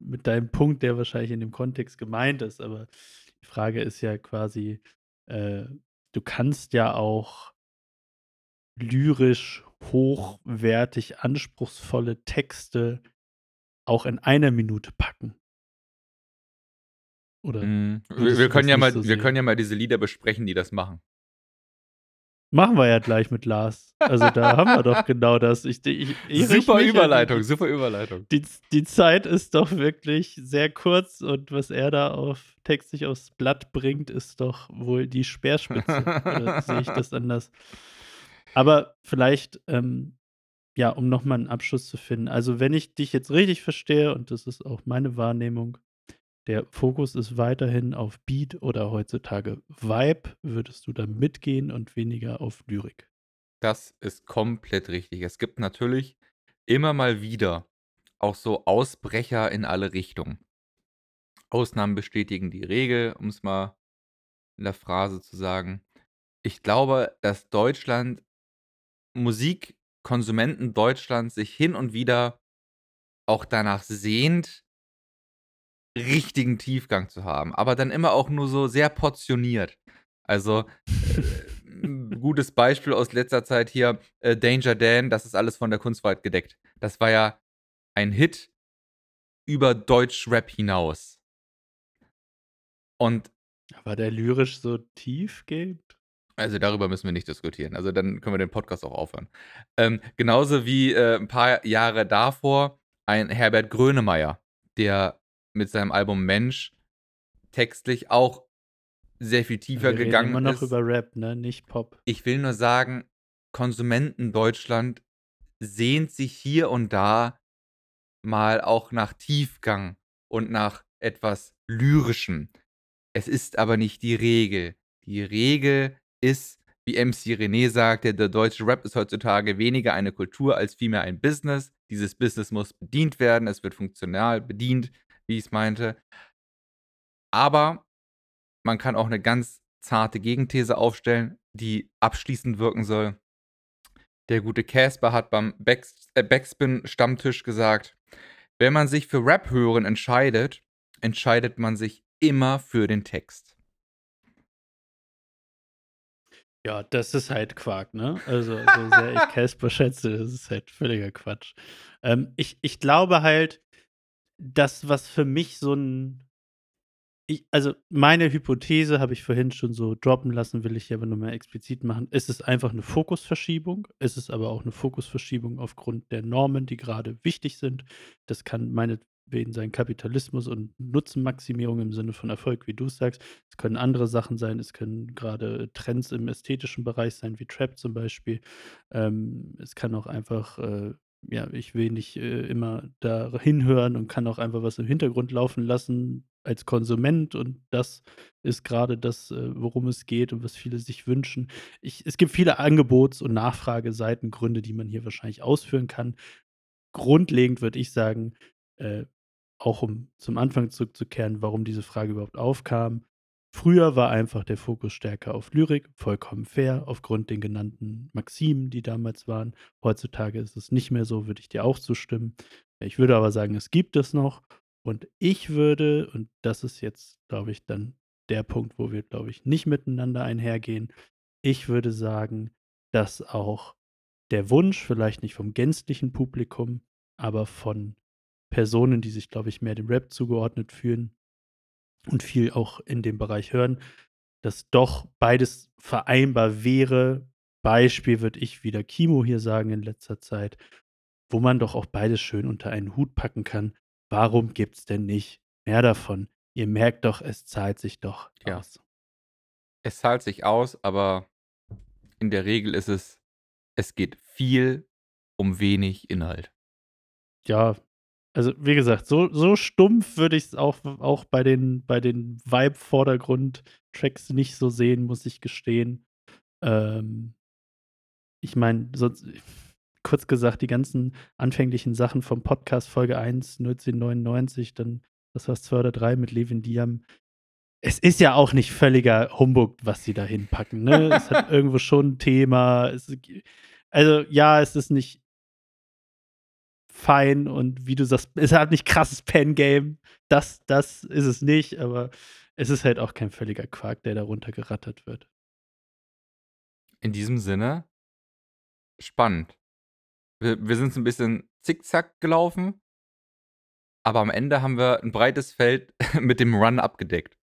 mit deinem Punkt, der wahrscheinlich in dem Kontext gemeint ist, aber die Frage ist ja quasi, äh, du kannst ja auch lyrisch hochwertig anspruchsvolle Texte auch in einer Minute packen. Oder Mhm. Wir wir können ja mal so wir können ja mal diese Lieder besprechen, die das machen. Machen wir ja gleich mit Lars. Also, da <laughs> haben wir doch genau das. Ich ich ich Super Überleitung, die super Überleitung. die die Zeit ist doch wirklich sehr kurz und was er da auf textlich aufs Blatt bringt, ist doch wohl die Speerspitze. <laughs> Oder sehe ich das anders? Aber vielleicht, ähm, ja, um noch mal 'n Abschluss zu finden. Also, wenn ich dich jetzt richtig verstehe, und das ist auch meine Wahrnehmung, der Fokus ist weiterhin auf Beat oder heutzutage Vibe. Würdest du da mitgehen und weniger auf Lyrik? Das ist komplett richtig. Es gibt natürlich immer mal wieder auch so Ausbrecher in alle Richtungen. Ausnahmen bestätigen die Regel, um's mal in der Phrase zu sagen. Ich glaube, dass Deutschland Musikkonsumenten Deutschland sich hin und wieder auch danach sehnt richtigen Tiefgang zu haben, aber dann immer auch nur so sehr portioniert. Also, äh, 'n gutes Beispiel aus letzter Zeit hier, äh, Danger Dan, „Das ist alles von der Kunstfreiheit gedeckt“. Das war ja ein Hit über Deutschrap hinaus. Und War der lyrisch so tiefgehend? Also, darüber müssen wir nicht diskutieren. Also, dann können wir den Podcast auch aufhören. Ähm, genauso wie, äh, 'n paar Jahre davor ein Herbert Grönemeyer, der mit seinem Album „Mensch“ textlich auch sehr viel Ja, tiefer wir reden gegangen immer noch ist. über Rap, ne, nicht Pop. Ich will nur sagen, Konsumenten-Deutschland sehnt sich hier und da mal auch nach Tiefgang und nach etwas Lyrischem. Es ist aber nicht die Regel. Die Regel ist, wie MC René sagte: „Der deutsche Rap ist heutzutage weniger eine Kultur als vielmehr ein Business. Dieses Business muss bedient werden. Es wird funktional bedient“, wie ich's meinte. Aber man kann auch 'ne ganz zarte Gegenthese aufstellen, die abschließend wirken soll. Der gute Casper hat beim äh, Backspin-Stammtisch gesagt: „Wenn man sich für Rap hören entscheidet, entscheidet man sich immer für den Text.“ Ja, das ist halt Quark, ne? Also, so sehr ich <laughs> Casper schätze, das ist halt völliger Quatsch. Ähm, ich ich glaube halt, das, was für mich so 'n ich also, meine Hypothese habe ich vorhin schon so droppen lassen, will ich hier aber noch mal explizit machen. Es ist einfach 'ne Fokusverschiebung. Es ist aber auch 'ne Fokusverschiebung aufgrund der Normen, die grade wichtig sind. Das kann meinetwegen sein Kapitalismus und Nutzenmaximierung im Sinne von Erfolg, wie du's sagst. Es können andere Sachen sein. Es können grade Trends im ästhetischen Bereich sein, wie Trap zum Beispiel. Ähm, es kann auch einfach, äh ja, ich will nicht, äh, immer da hinhören und kann auch einfach was im Hintergrund laufen lassen, als Konsument und das ist grade das, äh, worum es geht und was viele sich wünschen. Ich es gibt viele Angebots und Nachfrageseitengründe, die man hier wahrscheinlich ausführen kann. Grundlegend würde ich sagen, äh, auch um zum Anfang zurückzukehren, warum diese Frage überhaupt aufkam. Früher war einfach der Fokus stärker auf Lyrik, vollkommen fair, aufgrund den genannten Maximen, die damals waren. Heutzutage ist es nicht mehr so, würde ich dir auch zustimmen. Ich würde aber sagen, es gibt es noch und ich würde und das ist jetzt, glaube ich, dann der Punkt, wo wir, glaube ich, nicht miteinander einhergehen. Ich würde sagen, dass auch der Wunsch, vielleicht nicht vom gänzlichen Publikum, aber von Personen, die sich, glaube ich, mehr dem Rap zugeordnet fühlen und viel auch in dem Bereich hören, dass doch beides vereinbar wäre. Beispiel würde ich wieder Kimo hier sagen in letzter Zeit, wo man doch auch beides schön unter einen Hut packen kann. Warum gibt's denn nicht mehr davon? Ihr merkt doch, es zahlt sich doch Ja. aus. Es zahlt sich aus, aber in der Regel ist es es geht viel um wenig Inhalt. Ja, also wie gesagt, so so stumpf würde ich's auch auch bei den bei den Vibe-Vordergrund-Tracks nicht so sehen, muss ich gestehen. Ähm ich meine, sonst kurz gesagt, die ganzen anfänglichen Sachen vom Podcast Folge 1, 1999, dann das war's 2 oder 3 mit Levin Diam. Es ist ja auch nicht völliger Humbug, was sie da hinpacken, ne? Es hat <laughs> irgendwo schon 'n Thema. Es also ja, es ist nicht fein und wie du sagst, es hat nicht krasses Pen-Game. Das das ist es nicht, aber es ist halt auch kein völliger Quark, der da runtergerattert wird. In diesem Sinne spannend. Wir wir sind so 'n bisschen zickzack gelaufen aber am Ende haben wir 'n breites Feld <laughs> mit dem Run abgedeckt.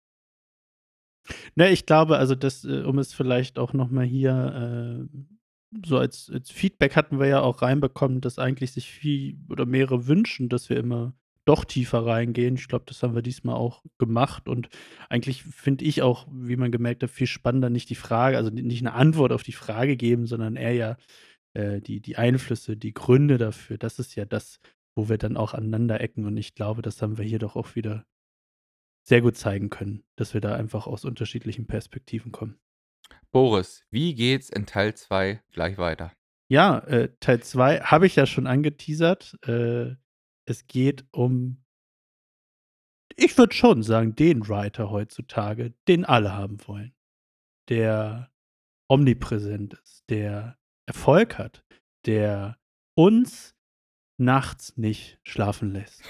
Ne, ich glaube, also das, äh um es vielleicht auch noch mal hier, äh, so als als Feedback hatten wir ja auch reinbekommen, dass eigentlich sich viel oder mehrere wünschen, dass wir immer doch tiefer reingehen. Ich glaube, das haben wir diesmal auch gemacht und eigentlich finde ich auch, wie man gemerkt hat, viel spannender nicht die Frage also nicht 'ne Antwort auf die Frage geben, sondern eher ja, äh, die die Einflüsse, die Gründe dafür. Das ist ja das, wo wir dann auch aneinander ecken und ich glaube, das haben wir hier doch auch wieder sehr gut zeigen können, dass wir da einfach aus unterschiedlichen Perspektiven kommen. Boris, wie geht's in Teil 2 gleich weiter? Ja, äh, Teil 2 habe ich ja schon angeteasert. Äh, es geht um ich würde schon sagen, den Writer heutzutage, den alle haben wollen, der omnipräsent ist, der Erfolg hat, der uns nachts nicht schlafen lässt.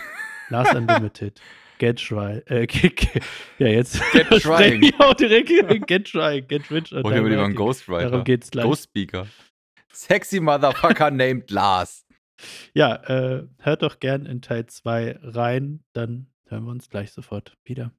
Last <laughs> Unlimited, Get Try äh, <laughs> ja, jetzt <laughs> Get <laughs> Trying. ich auch direkt Get Trying, Get Rich or Oder Die lieber 'n Trying. Ghostwriter. Darum geht's gleich. Ghost Speaker. Sexy Motherfucker named Lars. Ja, äh, hört doch gern in Teil 2 rein, dann hören wir uns gleich sofort wieder.